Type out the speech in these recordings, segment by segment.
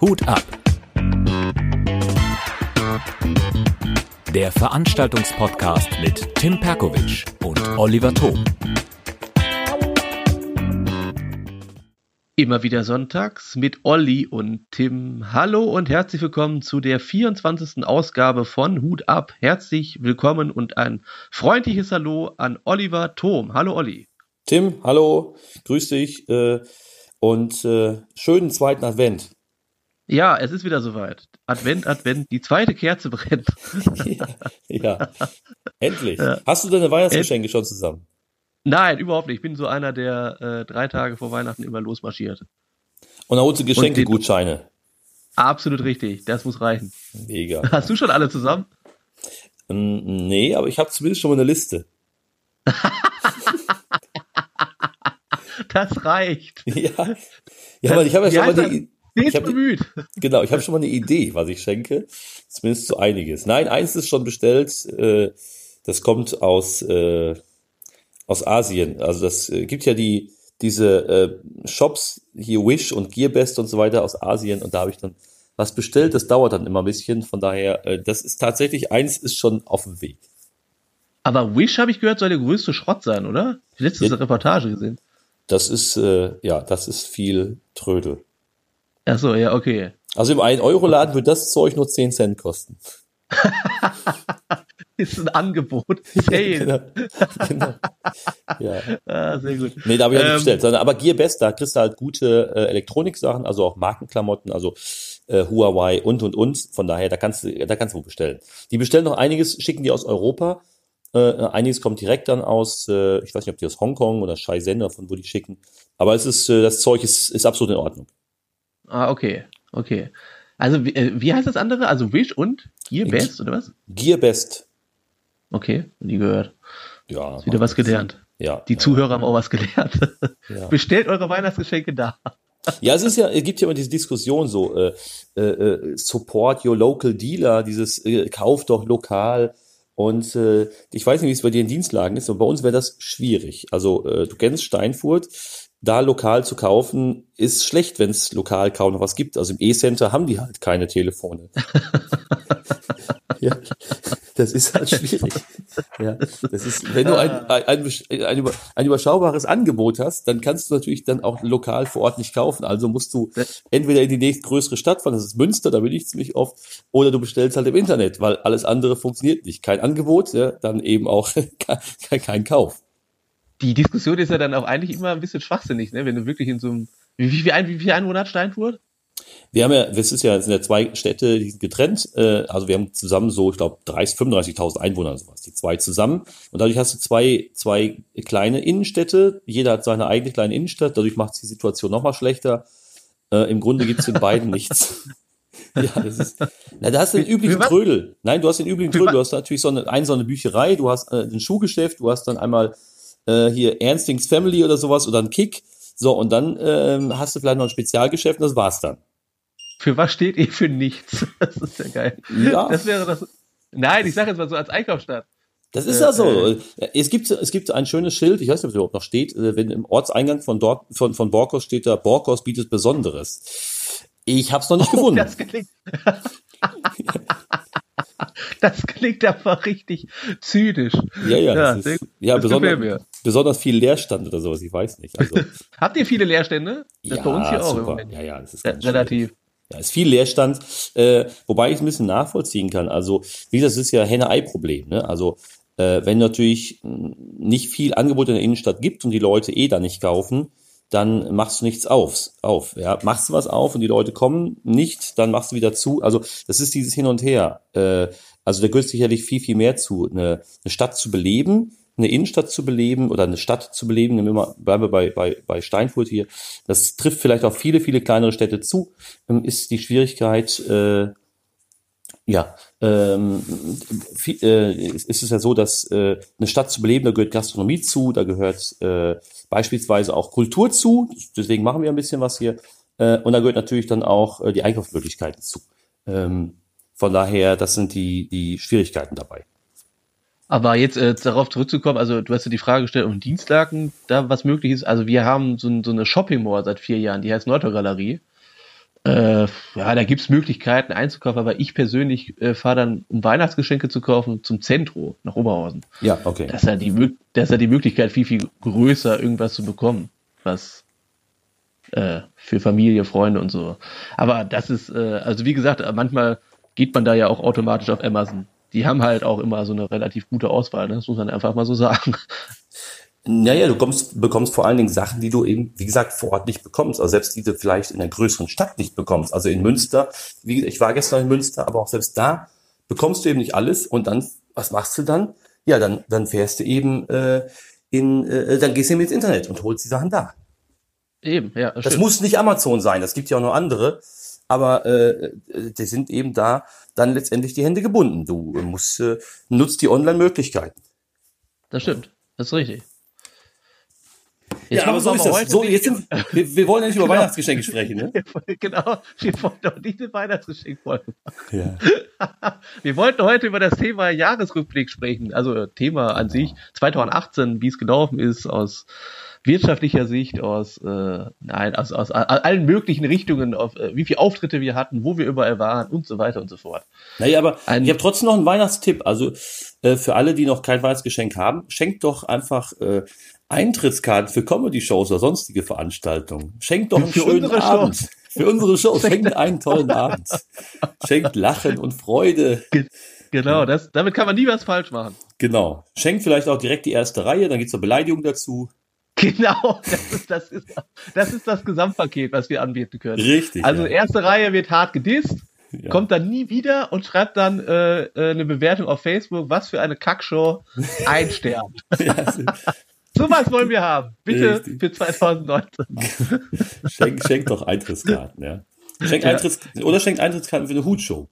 Hut ab. Der Veranstaltungspodcast mit Tim Perkovic und Oliver Thom. Immer wieder sonntags mit Olli und Tim. Hallo und herzlich willkommen zu der 24. Ausgabe von Hut ab. Herzlich willkommen und ein freundliches Hallo an Oliver Thom. Hallo Olli. Tim, hallo, grüß dich äh, und äh, schönen zweiten Advent. Ja, es ist wieder soweit. Advent, Advent, die zweite Kerze brennt. ja, ja, endlich. Ja. Hast du deine Weihnachtsgeschenke End schon zusammen? Nein, überhaupt nicht. Ich bin so einer, der äh, drei Tage vor Weihnachten immer losmarschiert. Und dann holst du Geschenkegutscheine. Absolut richtig, das muss reichen. Mega. Hast du schon alle zusammen? Nee, aber ich habe zumindest schon mal eine Liste. das reicht. Ja, ja aber ich habe ja schon mal die. Ich hab, bemüht. Genau, ich habe schon mal eine Idee, was ich schenke. Zumindest so einiges. Nein, eins ist schon bestellt. Äh, das kommt aus, äh, aus Asien. Also das äh, gibt ja die diese äh, Shops hier Wish und Gearbest und so weiter aus Asien und da habe ich dann was bestellt. Das dauert dann immer ein bisschen. Von daher, äh, das ist tatsächlich eins ist schon auf dem Weg. Aber Wish habe ich gehört soll der größte Schrott sein, oder? Ich letzte ja. Reportage gesehen. Das ist, äh, ja, das ist viel Trödel. Ach so, ja, okay. Also im 1-Euro-Laden wird das Zeug nur 10 Cent kosten. ist ein Angebot. Sale. genau. genau. Ja. Ah, sehr gut. Nee, da habe ich ähm, nicht bestellt. aber Gearbest, da kriegst du halt gute äh, Elektronik-Sachen, also auch Markenklamotten, also äh, Huawei und und und. Von daher, da kannst du, da kannst du bestellen. Die bestellen noch einiges, schicken die aus Europa. Äh, einiges kommt direkt dann aus, äh, ich weiß nicht, ob die aus Hongkong oder Shenzhen, von wo die schicken. Aber es ist, äh, das Zeug ist, ist absolut in Ordnung. Ah, okay, okay. Also wie, äh, wie heißt das andere? Also Wish und Gearbest oder was? Gearbest. Okay, nie gehört. Ja. Ist wieder was gelernt. Ja. Die Zuhörer haben auch was gelernt. Ja. Bestellt eure Weihnachtsgeschenke da. Ja, es ist ja, es gibt ja immer diese Diskussion so, äh, äh, äh support your local dealer, dieses äh, kauf doch lokal. Und äh, ich weiß nicht, wie es bei dir in Dienstlagen ist, aber bei uns wäre das schwierig. Also äh, du kennst Steinfurt, da lokal zu kaufen, ist schlecht, wenn es lokal kaum noch was gibt. Also im E-Center haben die halt keine Telefone. ja, das ist halt schwierig. Ja, das ist, wenn du ein, ein, ein, ein, ein überschaubares Angebot hast, dann kannst du natürlich dann auch lokal vor Ort nicht kaufen. Also musst du entweder in die nächstgrößere Stadt fahren, das ist Münster, da bin ich ziemlich oft, oder du bestellst halt im Internet, weil alles andere funktioniert nicht. Kein Angebot, ja, dann eben auch kein, kein Kauf. Die Diskussion ist ja dann auch eigentlich immer ein bisschen schwachsinnig, ne? wenn du wirklich in so einem, wie, wie, wie, ein, wie viel Einwohner hat Steinfurt? Wir haben ja, das ist ja, es sind ja zwei Städte, die sind getrennt. Äh, also wir haben zusammen so, ich glaube, 30, 35.000 Einwohner oder sowas. Die zwei zusammen. Und dadurch hast du zwei, zwei kleine Innenstädte. Jeder hat seine eigene kleine Innenstadt. Dadurch macht es die Situation nochmal schlechter. Äh, Im Grunde gibt es in beiden nichts. ja, das ist. Na, da hast du den üblichen Trödel. Nein, du hast den üblichen Trödel. Du hast natürlich so eine, eine so eine Bücherei, du hast äh, ein Schuhgeschäft, du hast dann einmal äh, hier Ernstings Family oder sowas oder ein Kick. So, und dann ähm, hast du vielleicht noch ein Spezialgeschäft und das war's dann. Für was steht ihr für nichts? Das ist ja geil. Ja. Das wäre das. Nein, ich sage jetzt mal so als Einkaufsstadt. Das ist ja so. Äh, es gibt, es gibt ein schönes Schild, ich weiß nicht, ob es überhaupt noch steht, äh, wenn im Ortseingang von dort, von, von Borkos steht da, Borkos bietet Besonderes. Ich habe es noch nicht oh, gefunden. Das klingt, das klingt einfach richtig zynisch. Ja, ja, ja, das ist, ja besonders, besonders viel Leerstand oder sowas, ich weiß nicht. Also, Habt ihr viele Leerstände? Das ja, bei uns hier auch. Super. Ja, ja, das ist ganz relativ. Schwierig. Ja, ist viel Leerstand, äh, wobei ich es ein bisschen nachvollziehen kann. Also, wie gesagt, das ist ja Henne-Ei-Problem. Ne? Also, äh, wenn natürlich nicht viel Angebot in der Innenstadt gibt und die Leute eh da nicht kaufen, dann machst du nichts auf. auf ja. Machst du was auf und die Leute kommen nicht, dann machst du wieder zu. Also, das ist dieses Hin und Her. Äh, also, da gehört sicherlich viel, viel mehr zu, eine, eine Stadt zu beleben eine Innenstadt zu beleben oder eine Stadt zu beleben, nehmen wir mal, bleiben wir bei, bei, bei Steinfurt hier, das trifft vielleicht auch viele, viele kleinere Städte zu, ähm, ist die Schwierigkeit, äh, ja, ähm, viel, äh, ist es ja so, dass äh, eine Stadt zu beleben, da gehört Gastronomie zu, da gehört äh, beispielsweise auch Kultur zu, deswegen machen wir ein bisschen was hier, äh, und da gehört natürlich dann auch äh, die Einkaufsmöglichkeiten zu. Ähm, von daher, das sind die, die Schwierigkeiten dabei. Aber jetzt äh, darauf zurückzukommen, also du hast ja die Frage gestellt, um Dienstlaken da was möglich ist. Also wir haben so, so eine Shopping Mall seit vier Jahren, die heißt Neutogalerie. Äh, ja, da gibt's Möglichkeiten einzukaufen, aber ich persönlich äh, fahre dann, um Weihnachtsgeschenke zu kaufen, zum Zentro nach Oberhausen. Ja, okay. Das ist ja die, das ist ja die Möglichkeit, viel, viel größer irgendwas zu bekommen, was äh, für Familie, Freunde und so. Aber das ist, äh, also wie gesagt, manchmal geht man da ja auch automatisch auf Amazon. Die haben halt auch immer so eine relativ gute Auswahl, ne? das muss man einfach mal so sagen. Naja, du kommst, bekommst vor allen Dingen Sachen, die du eben, wie gesagt, vor Ort nicht bekommst. Also selbst die du vielleicht in einer größeren Stadt nicht bekommst. Also in Münster, wie, ich war gestern in Münster, aber auch selbst da bekommst du eben nicht alles. Und dann, was machst du dann? Ja, dann, dann fährst du eben äh, in, äh, dann gehst du eben ins Internet und holst die Sachen da. Eben, ja. Das, das muss nicht Amazon sein, das gibt ja auch noch andere. Aber äh, die sind eben da dann letztendlich die Hände gebunden. Du musst äh, nutzt die Online-Möglichkeiten. Das stimmt, das ist richtig. Jetzt ja, aber so ist das. So, jetzt sind, wir, wir wollen ja nicht über genau. Weihnachtsgeschenke sprechen, ne? genau, wir wollen doch nicht eine Weihnachtsgeschenkfolge machen. Ja. wir wollten heute über das Thema Jahresrückblick sprechen. Also Thema an sich 2018, wie es gelaufen ist, aus wirtschaftlicher Sicht, aus, äh, nein, aus, aus allen möglichen Richtungen, auf, äh, wie viele Auftritte wir hatten, wo wir überall waren und so weiter und so fort. Naja, aber Ein, ich habe trotzdem noch einen Weihnachtstipp. Also äh, für alle, die noch kein Weihnachtsgeschenk haben, schenkt doch einfach äh, Eintrittskarten für Comedy-Shows oder sonstige Veranstaltungen. Schenkt doch einen für schönen Abend. Show. Für unsere Show. Schenkt einen tollen Abend. Schenkt Lachen und Freude. Genau, das, damit kann man nie was falsch machen. Genau. Schenkt vielleicht auch direkt die erste Reihe, dann gibt's eine Beleidigung dazu. Genau, das ist das, ist, das ist das Gesamtpaket, was wir anbieten können. Richtig. Also ja. erste Reihe wird hart gedisst, ja. kommt dann nie wieder und schreibt dann äh, äh eine Bewertung auf Facebook, was für eine Kackshow, ein Stern. ja, so was wollen wir haben. Bitte Richtig. für 2019. schenk, schenk doch Eintrittskarten, ja. Schenk ja. Eintritts oder schenkt Eintrittskarten für eine Hutshow.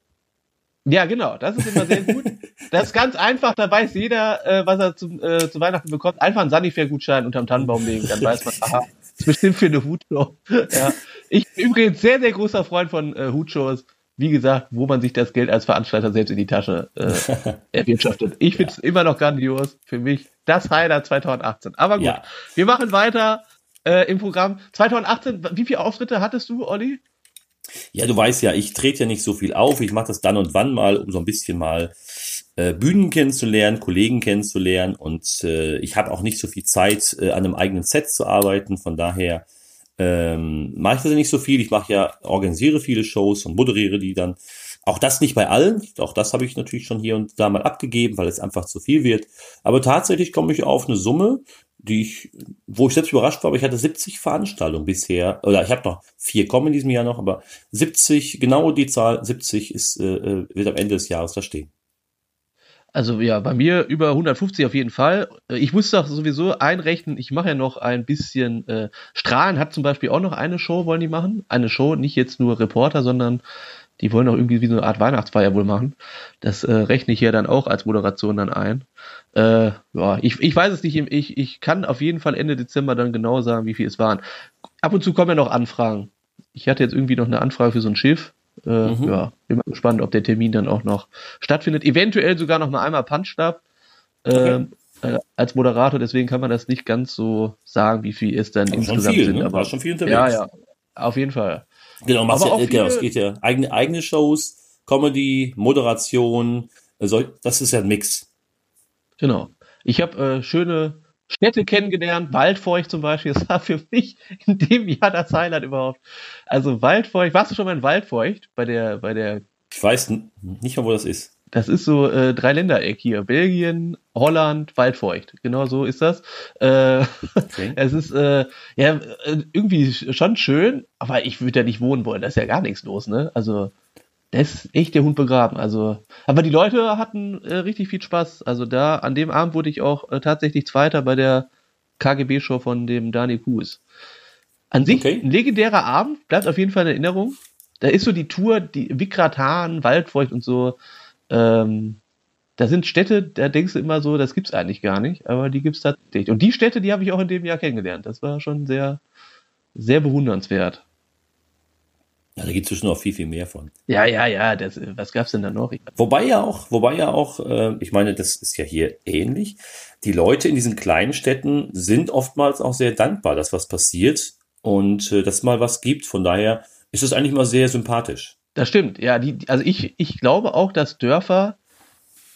Ja, genau, das ist immer sehr gut. Das ist ganz einfach, da weiß jeder, äh, was er zum, äh, zu Weihnachten bekommt. Einfach einen Sanifair-Gutschein unterm Tannenbaum legen, dann weiß man, aha, ist bestimmt für eine Hutshow. Ja. Ich bin übrigens sehr, sehr großer Freund von äh, Hutshows wie gesagt, wo man sich das Geld als Veranstalter selbst in die Tasche äh, erwirtschaftet. Ich finde es ja. immer noch grandios. Für mich das Highlight 2018. Aber gut, ja. wir machen weiter äh, im Programm. 2018, wie viele Auftritte hattest du, Olli? Ja, du weißt ja, ich trete ja nicht so viel auf. Ich mache das dann und wann mal, um so ein bisschen mal äh, Bühnen kennenzulernen, Kollegen kennenzulernen. Und äh, ich habe auch nicht so viel Zeit, äh, an einem eigenen Set zu arbeiten. Von daher ähm, mache ich das nicht so viel. Ich mache ja, organisiere viele Shows und moderiere die dann. Auch das nicht bei allen. Auch das habe ich natürlich schon hier und da mal abgegeben, weil es einfach zu viel wird. Aber tatsächlich komme ich auf eine Summe, die ich, wo ich selbst überrascht war, aber ich hatte 70 Veranstaltungen bisher, oder ich habe noch vier kommen in diesem Jahr noch, aber 70, genau die Zahl 70 ist, äh, äh, wird am Ende des Jahres da stehen. Also ja, bei mir über 150 auf jeden Fall. Ich muss doch sowieso einrechnen, ich mache ja noch ein bisschen, äh, Strahlen hat zum Beispiel auch noch eine Show, wollen die machen. Eine Show, nicht jetzt nur Reporter, sondern die wollen auch irgendwie wie so eine Art Weihnachtsfeier wohl machen. Das äh, rechne ich ja dann auch als Moderation dann ein. Äh, ja, ich, ich weiß es nicht, ich, ich kann auf jeden Fall Ende Dezember dann genau sagen, wie viel es waren. Ab und zu kommen ja noch Anfragen. Ich hatte jetzt irgendwie noch eine Anfrage für so ein Schiff. Äh, mhm. Ja, bin mal gespannt, ob der Termin dann auch noch stattfindet. Eventuell sogar noch mal einmal Punchstab äh, okay. äh, als Moderator, deswegen kann man das nicht ganz so sagen, wie viel es dann aber insgesamt viel, sind. Ne? Aber schon viel unterwegs. Ja, ja, auf jeden Fall. Genau, machst ja, genau, es geht ja eigene, eigene Shows, Comedy, Moderation, also das ist ja ein Mix. Genau. Ich habe äh, schöne Städte kennengelernt, Waldfeucht zum Beispiel, das war für mich in dem Jahr das Highlight überhaupt. Also Waldfeucht, warst du schon mal in Waldfeucht bei der, bei der? Ich weiß nicht mal, wo das ist. Das ist so äh, drei Ländereck hier, Belgien, Holland, Waldfeucht. Genau so ist das. Äh, okay. Es ist äh, ja äh, irgendwie schon schön, aber ich würde ja nicht wohnen wollen. Da ist ja gar nichts los, ne? Also da ist echt der Hund begraben. Also, aber die Leute hatten äh, richtig viel Spaß. Also da, an dem Abend wurde ich auch äh, tatsächlich Zweiter bei der KGB-Show von dem Daniel Kuhs. An sich okay. ein legendärer Abend, bleibt auf jeden Fall in Erinnerung. Da ist so die Tour, die Wikratan, Waldfeucht und so. Ähm, da sind Städte, da denkst du immer so, das gibt's eigentlich gar nicht, aber die gibt's tatsächlich. Und die Städte, die habe ich auch in dem Jahr kennengelernt. Das war schon sehr, sehr bewundernswert. Ja, da gibt es schon noch viel, viel mehr von. Ja, ja, ja, das, was gab's denn da noch? Wobei ja auch, wobei ja auch, äh, ich meine, das ist ja hier ähnlich. Die Leute in diesen kleinen Städten sind oftmals auch sehr dankbar, dass was passiert und äh, dass mal was gibt. Von daher ist es eigentlich mal sehr sympathisch. Das stimmt, ja. Die, also ich, ich glaube auch, dass Dörfer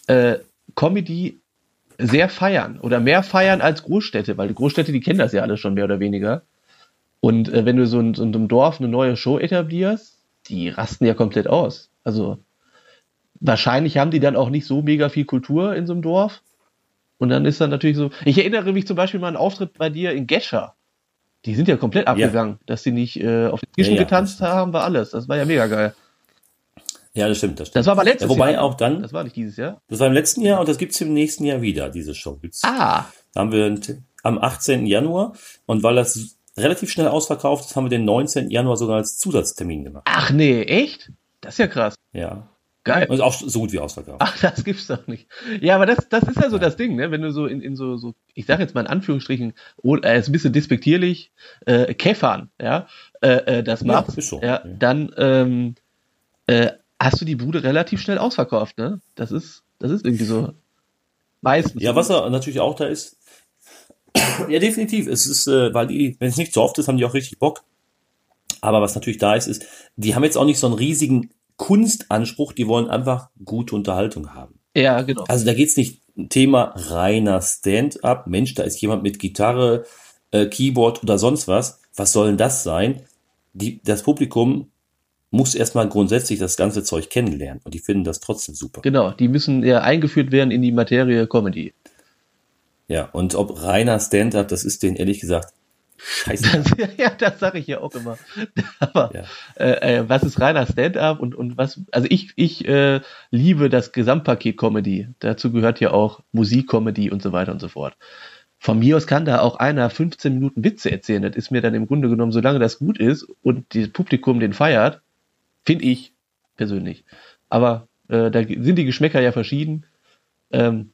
äh, Comedy sehr feiern oder mehr feiern als Großstädte, weil die Großstädte, die kennen das ja alle schon mehr oder weniger. Und äh, wenn du so in, so in einem Dorf eine neue Show etablierst, die rasten ja komplett aus. Also wahrscheinlich haben die dann auch nicht so mega viel Kultur in so einem Dorf. Und dann ist dann natürlich so. Ich erinnere mich zum Beispiel mal an einen Auftritt bei dir in Gescher. Die sind ja komplett abgegangen, dass sie nicht äh, auf den Tischen Ja, ja, getanzt haben, war alles. Das war ja mega geil. Ja, das stimmt, das stimmt. Das war aber letztes ja, wobei Jahr. auch dann, Das war nicht dieses Jahr. das war im letzten Jahr und das gibt's im nächsten Jahr wieder, diese Show. Gibt's, Ah, Da haben wir am 18. Januar und weil das relativ schnell ausverkauft ist, haben wir den 19. Januar sogar als Zusatztermin gemacht. ach nee, echt? Das ist ja krass. Ja. Geil. Und ist auch so gut wie ausverkauft. Ach, das gibt's doch nicht. Ja, aber das, das ist ja so das Ding, ne? Wenn du so in, in so, so, ich sag jetzt mal in Anführungsstrichen, oh, äh, ist ein bisschen despektierlich, äh, Käffern, ja, äh, äh, das Ja, machst, ist so, ja, ja. dann ähm, äh, hast du die Bude relativ schnell ausverkauft, ne? Das ist, das ist irgendwie so. Meistens. Ja, was er natürlich auch da ist. Ja, definitiv. Es ist, äh, weil die, wenn es nicht so oft ist, haben die auch richtig Bock. Aber was natürlich da ist, ist, die haben jetzt auch nicht so einen riesigen Kunstanspruch, die wollen einfach gute Unterhaltung haben. Ja, genau. Also da geht's nicht ein Thema reiner Stand-up. Mensch, da ist jemand mit Gitarre, äh, Keyboard oder sonst was. Was soll denn das sein? Die, das Publikum muss erstmal grundsätzlich das ganze Zeug kennenlernen und die finden das trotzdem super. Genau, die müssen ja eingeführt werden in die Materie Comedy. Ja, und ob reiner Stand-up, das ist denen ehrlich gesagt scheiße. Das, ja, das sage ich ja auch immer. Aber Ja. äh, äh, was ist reiner Stand-up und, und was, also ich, ich äh, liebe das Gesamtpaket Comedy. Dazu gehört ja auch Musik-Comedy und so weiter und so fort. Von mir aus kann da auch einer 15 Minuten Witze erzählen. Das ist mir dann im Grunde genommen, solange das gut ist und das Publikum den feiert, finde ich persönlich. Aber äh, da sind die Geschmäcker ja verschieden. Ähm,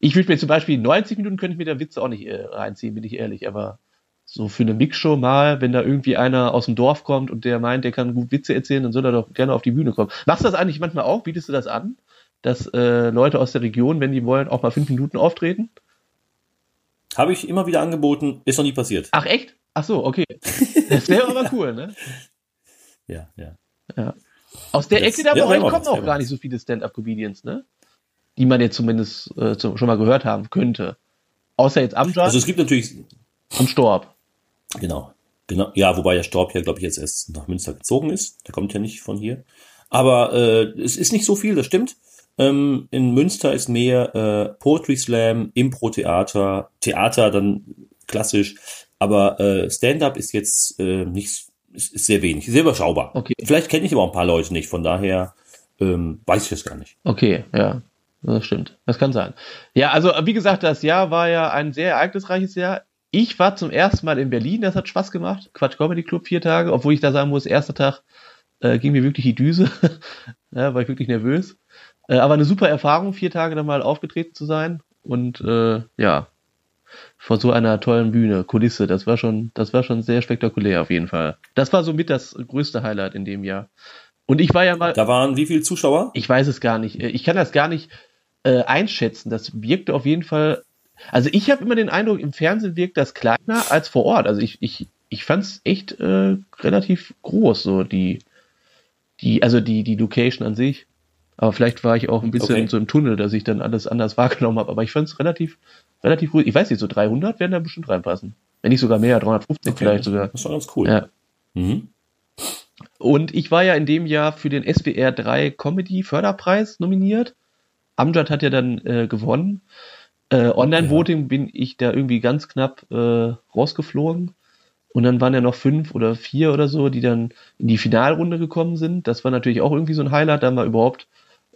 ich würde mir zum Beispiel 90 Minuten könnte ich mir da Witze auch nicht äh, reinziehen, bin ich ehrlich, aber so für eine Mixshow mal, wenn da irgendwie einer aus dem Dorf kommt und der meint, der kann gut Witze erzählen, dann soll er doch gerne auf die Bühne kommen. Machst du das eigentlich manchmal auch? Bietest du das an? Dass äh, Leute aus der Region, wenn die wollen, auch mal fünf Minuten auftreten? Habe ich immer wieder angeboten, ist noch nie passiert. Ach echt? Ach so, okay. Das wäre aber cool, ne? Ja, ja. Aus der Das- Ecke da bei ja, euch kommen auch gar nicht so viele Stand-Up-Comedians, ne? Die man jetzt zumindest äh, schon mal gehört haben könnte. Außer jetzt Amjad Also es gibt natürlich, und Storb. genau, genau, ja, wobei der Storb ja, glaube ich, jetzt erst nach Münster gezogen ist. Der kommt ja nicht von hier. Aber äh, es ist nicht so viel, das stimmt. Ähm, in Münster ist mehr äh, Poetry Slam, Impro-Theater, Theater dann klassisch. Aber äh, Stand-up ist jetzt äh, nicht, ist, ist sehr wenig, sehr überschaubar. Okay. Vielleicht kenne ich aber auch ein paar Leute nicht, von daher ähm, weiß ich das gar nicht. Okay, ja, das stimmt. Das kann sein. Ja, also wie gesagt, das Jahr war ja ein sehr ereignisreiches Jahr. Ich war zum ersten Mal in Berlin, das hat Spaß gemacht. Quatsch Comedy Club vier Tage, obwohl ich da sagen muss, erster Tag äh, ging mir wirklich die Düse. ja, war ich wirklich nervös. Äh, aber eine super Erfahrung, vier Tage dann mal aufgetreten zu sein. Und äh, ja, vor so einer tollen Bühne, Kulisse, das war schon, das war schon sehr spektakulär auf jeden Fall. Das war somit das größte Highlight in dem Jahr. Und ich war ja mal. Da waren wie viele Zuschauer? Ich weiß es gar nicht. Ich kann das gar nicht äh, einschätzen. Das wirkte auf jeden Fall. Also ich habe immer den Eindruck, im Fernsehen wirkt das kleiner als vor Ort. Also ich, ich, ich fand es echt äh, relativ groß, so die, die, also die, die Location an sich. Aber vielleicht war ich auch ein bisschen Okay. so im Tunnel, dass ich dann alles anders wahrgenommen habe. Aber ich fand es relativ, relativ ruhig. Ich weiß nicht, so 300 werden da bestimmt reinpassen. Wenn nicht sogar mehr, 350 vielleicht sogar. Das war ganz cool. Ja. Mhm. Und ich war ja in dem Jahr für den SWR 3 Comedy Förderpreis nominiert. Amjad hat ja dann äh, gewonnen. Äh, Online-Voting bin ich da irgendwie ganz knapp äh, rausgeflogen. Und dann waren ja noch fünf oder vier oder so, die dann in die Finalrunde gekommen sind. Das war natürlich auch irgendwie so ein Highlight, da mal überhaupt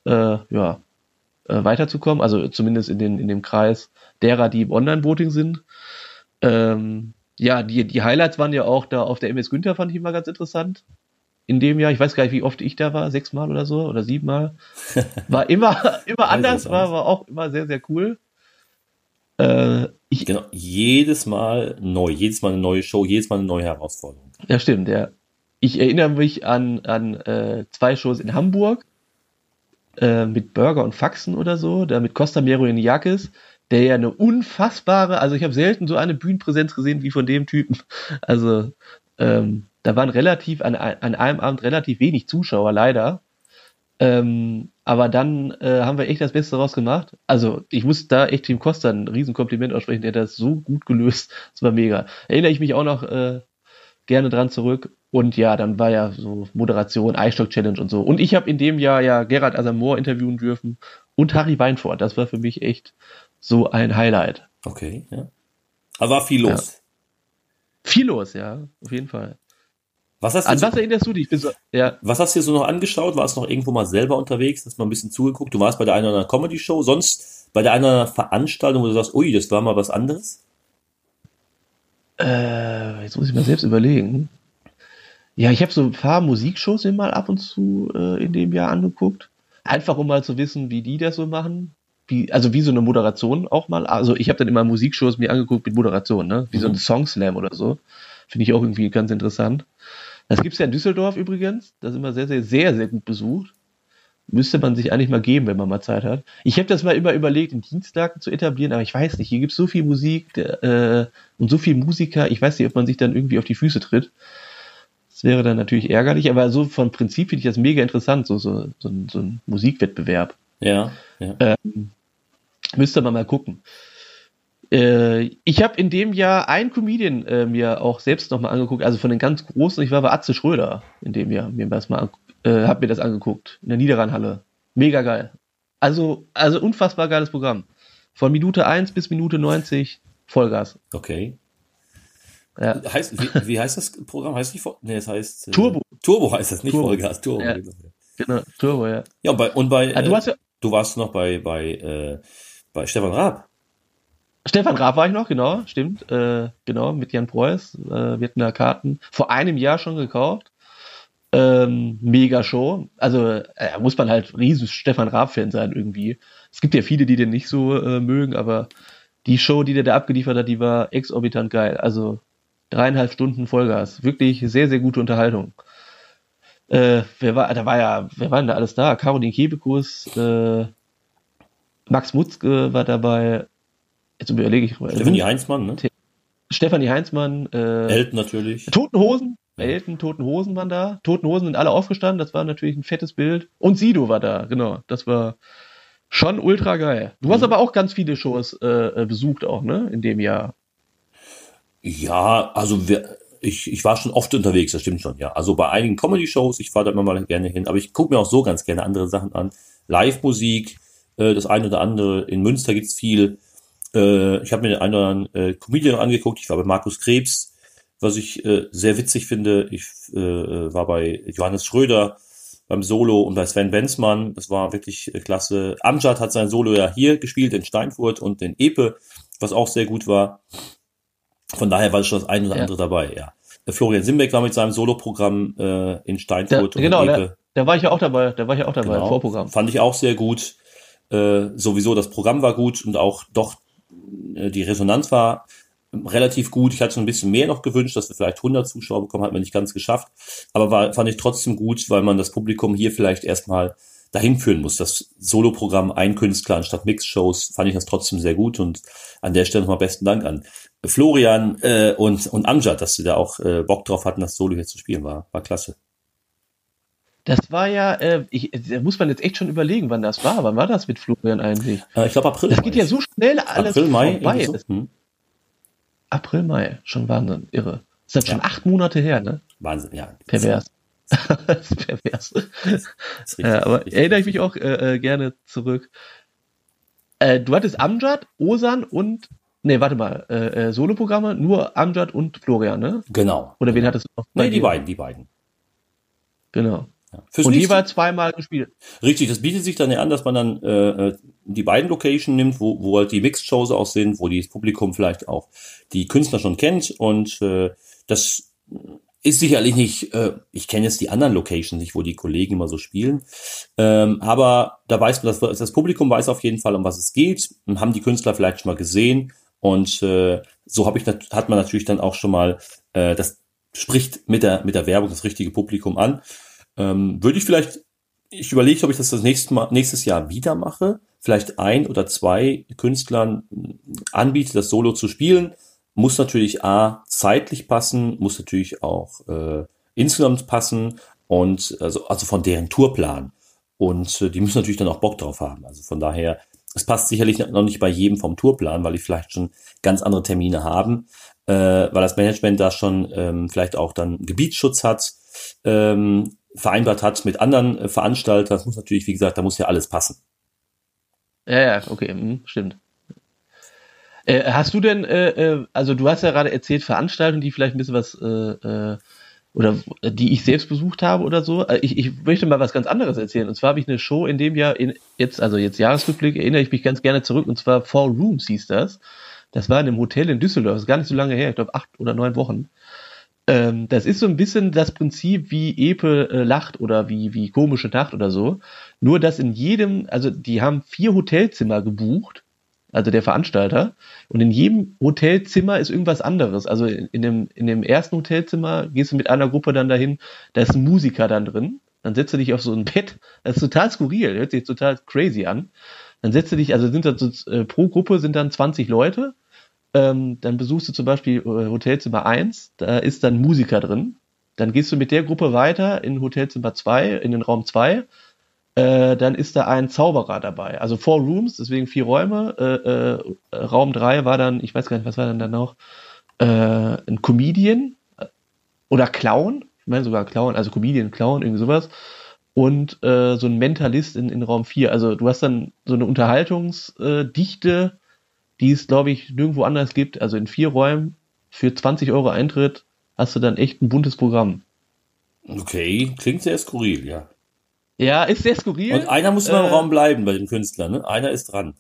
äh, ja, äh, weiterzukommen. Also zumindest in, den, in dem Kreis derer, die im Online-Voting sind. Ähm, ja, die, die Highlights waren ja auch da auf der MS Günther, fand ich immer ganz interessant. In dem Jahr, ich weiß gar nicht, wie oft ich da war, sechsmal oder so oder siebenmal. War immer, immer anders, war, war auch immer sehr, sehr cool. Äh, ich, Genau, jedes Mal neu, jedes Mal eine neue Show, jedes Mal eine neue Herausforderung. ja, stimmt, ja. ich erinnere mich an, an äh, zwei Shows in Hamburg äh, mit Burger und Faxen oder so, da mit Costa Meroniakis, der ja eine unfassbare, also ich habe selten so eine Bühnenpräsenz gesehen wie von dem Typen. Also ähm, da waren relativ an, an einem Abend relativ wenig Zuschauer, leider. Ähm, aber dann äh, haben wir echt das Beste daraus gemacht. Also ich muss da echt Team Costa ein Riesenkompliment aussprechen, der hat das so gut gelöst. Das war mega. Erinnere ich mich auch noch äh, gerne dran zurück. Und ja, dann war ja so Moderation, Eisstock-Challenge und so. Und ich habe in dem Jahr ja Gerhard Asamoah interviewen dürfen und Harry Weinfurt. Das war für mich echt so ein Highlight. Okay, ja. Aber war viel los. Ja. Viel los, ja, auf jeden Fall. Was hast, An du was erinnerst du dich? Du, ja. was hast du dir so noch angeschaut? Warst du noch irgendwo mal selber unterwegs? Hast du mal ein bisschen zugeguckt? Du warst bei der einen oder anderen Comedy-Show, sonst bei der einen oder anderen Veranstaltung, wo du sagst, ui, das war mal was anderes? Äh, jetzt muss ich mal selbst überlegen. Ja, ich habe so ein paar Musikshows mir mal ab und zu äh, in dem Jahr angeguckt. Einfach um mal zu wissen, wie die das so machen. Wie, also wie so eine Moderation auch mal. Also ich habe dann immer Musikshows mir angeguckt mit Moderation, ne? Wie so ein Songslam oder so. Finde ich auch irgendwie ganz interessant. Das gibt's ja in Düsseldorf übrigens. Das ist immer sehr, sehr, sehr, sehr gut besucht. Müsste man sich eigentlich mal geben, wenn man mal Zeit hat. Ich habe das mal immer überlegt, in Dienstlagen zu etablieren, aber ich weiß nicht, hier gibt's so viel Musik äh, und so viel Musiker, ich weiß nicht, ob man sich dann irgendwie auf die Füße tritt. Das wäre dann natürlich ärgerlich, aber so von Prinzip finde ich das mega interessant, so, so, so, ein, so ein Musikwettbewerb. Ja, ja. Ähm, müsste man mal gucken. Äh, ich habe in dem Jahr einen Comedian äh, mir auch selbst nochmal angeguckt, also von den ganz großen, ich war bei Atze Schröder in dem Jahr, mir das mal äh, hab mir das angeguckt, in der Niederrheinhalle. Mega geil. Also, also unfassbar geiles Programm. Von Minute 1 bis Minute 90 Vollgas. Okay. Ja. Heißt, wie, wie heißt das Programm? Heißt nicht Voll- nee, es heißt äh, Turbo. Turbo heißt das, nicht Turbo. Vollgas, Turbo. Ja. Genau, Turbo, ja. Ja, und bei, und bei Ah, du äh, ja, du warst noch bei, bei, äh, bei Stefan Raab. Stefan Raab war ich noch, genau, stimmt. Äh, genau, mit Jan Preuß. Äh, wir hatten da Karten vor einem Jahr schon gekauft. Ähm, mega Show. Also äh, muss man halt riesen Stefan Raab-Fan sein irgendwie. Es gibt ja viele, die den nicht so äh, mögen, aber die Show, die der da abgeliefert hat, die war exorbitant geil. Also dreieinhalb Stunden Vollgas. Wirklich sehr, sehr gute Unterhaltung. Äh, wer war, da war ja, wer war denn da alles da? Caroline Kebekus, äh, Max Mutzke war dabei. Jetzt überlege ich. Stefanie Heinzmann, ne? Stefanie Heinzmann, äh, Elton natürlich. Toten Hosen, Elton, Toten Hosen waren da. Toten Hosen sind alle aufgestanden, das war natürlich ein fettes Bild. Und Sido war da, genau. Das war schon ultra geil. Du hast Mhm. aber auch ganz viele Shows äh, äh, besucht auch, ne? In dem Jahr. Ja, also wir, ich, ich war schon oft unterwegs, das stimmt schon, ja. Also bei einigen Comedy-Shows, ich fahre da immer mal gerne hin, aber ich gucke mir auch so ganz gerne andere Sachen an. Live-Musik, äh, das eine oder andere. In Münster gibt's viel. Äh, ich habe mir den einen oder anderen äh, Comedian angeguckt. Ich war bei Markus Krebs, was ich äh, sehr witzig finde. Ich äh, war bei Johannes Schröder beim Solo und bei Sven Benzmann. Das war wirklich äh, klasse. Amjad hat sein Solo ja hier gespielt in Steinfurt und in Epe, was auch sehr gut war. Von daher war schon das eine oder Ja. andere dabei, ja. Der Florian Simbeck war mit seinem Soloprogramm äh, in Steinfurt Da- genau, in da- Epe. Da war ich ja auch dabei, da war ich ja auch dabei, Genau. Vorprogramm. Fand ich auch sehr gut. Äh, sowieso das Programm war gut und auch doch äh, die Resonanz war relativ gut. Ich hatte ein bisschen mehr noch gewünscht, dass wir vielleicht 100 Zuschauer bekommen, hat man nicht ganz geschafft. Aber war, fand ich trotzdem gut, weil man das Publikum hier vielleicht erstmal dahin führen muss. Das Soloprogramm ein Künstler anstatt Mix-Shows fand ich das trotzdem sehr gut und an der Stelle nochmal besten Dank an Florian äh, und, und Amjad, dass sie da auch äh, Bock drauf hatten, das Solo hier zu spielen. War, war klasse. Das war ja, äh, ich, da muss man jetzt echt schon überlegen, wann das war. Wann war das mit Florian eigentlich? Äh, ich glaube April. Das geht ja so schnell alles April, Mai. vorbei. So. Hm. April, Mai, schon Wahnsinn, irre. Das ist dann schon acht Monate her, ne? Wahnsinn, ja. Pervers. das ist pervers. Das ist Ja, aber richtig. erinnere ich mich auch äh, äh, gerne zurück. Äh, du hattest Amjad, Osan und, nee, warte mal, äh, äh, Soloprogramme, nur Amjad und Florian, ne? Genau. Oder wen hattest du noch? Nee, die beiden, die beiden. Genau. Ja. Fürs Und jeweils zweimal gespielt. Richtig, das bietet sich dann ja an, dass man dann äh, die beiden Location nimmt, wo, wo halt die Mixed-Shows auch sind, wo das Publikum vielleicht auch die Künstler schon kennt und äh, das ist sicherlich nicht, äh, ich kenne jetzt die anderen Locations nicht, wo die Kollegen immer so spielen, ähm, aber da weiß man, das, das Publikum weiß auf jeden Fall, um was es geht, und haben die Künstler vielleicht schon mal gesehen und äh, so habe ich hat man natürlich dann auch schon mal äh, das spricht mit der, mit der Werbung das richtige Publikum an. Ähm, würde ich vielleicht, ich überlege, ob ich das das nächste Mal, nächstes Jahr wieder mache, vielleicht ein oder zwei Künstlern anbiete, das Solo zu spielen. Muss natürlich A, zeitlich passen, muss natürlich auch äh, insgesamt passen und also, also von deren Tourplan. Und äh, die müssen natürlich dann auch Bock drauf haben. Also von daher, es passt sicherlich noch nicht bei jedem vom Tourplan, weil die vielleicht schon ganz andere Termine haben, äh, weil das Management da schon ähm, vielleicht auch dann Gebietsschutz hat, ähm, vereinbart hat mit anderen äh, Veranstaltern. Das muss natürlich, wie gesagt, da muss ja alles passen. Ja, ja, okay, hm, stimmt. Äh, hast du denn, äh, äh, also du hast ja gerade erzählt, Veranstaltungen, die vielleicht ein bisschen was, äh, äh, oder die ich selbst besucht habe oder so. Ich, ich möchte mal was ganz anderes erzählen. Und zwar habe ich eine Show in dem Jahr, in, jetzt, also jetzt Jahresrückblick, erinnere ich mich ganz gerne zurück, und zwar Four Rooms hieß das. Das war in einem Hotel in Düsseldorf, das ist gar nicht so lange her, ich glaube acht oder neun Wochen. Ähm, das ist so ein bisschen das Prinzip wie Epe äh, lacht oder wie, wie komische Nacht oder so. Nur, dass in jedem, also die haben vier Hotelzimmer gebucht also der Veranstalter. Und in jedem Hotelzimmer ist irgendwas anderes. Also in, in, dem, in dem ersten Hotelzimmer gehst du mit einer Gruppe dann dahin, da ist ein Musiker dann drin. Dann setzt du dich auf so ein Bett. Das ist total skurril, hört sich total crazy an. Dann setzt du dich, also sind da so, äh, pro Gruppe sind dann 20 Leute. Ähm, dann besuchst du zum Beispiel äh, Hotelzimmer 1, da ist dann Musiker drin. Dann gehst du mit der Gruppe weiter in Hotelzimmer 2, in den Raum 2 äh, dann ist da ein Zauberer dabei. Also four Rooms, deswegen vier Räume. Äh, äh, Raum drei war dann, ich weiß gar nicht, was war dann da noch? Äh, ein Comedian oder Clown, ich meine sogar Clown, also Comedian, Clown, irgendwie sowas. Und äh, so ein Mentalist in, in Raum vier. Also du hast dann so eine Unterhaltungsdichte, die es, glaube ich, nirgendwo anders gibt. Also in vier Räumen für 20 Euro Eintritt hast du dann echt ein buntes Programm. Okay, klingt sehr skurril, ja. Ja, ist sehr skurril. Und einer muss immer äh, im Raum bleiben bei dem Künstler, ne? Einer ist dran.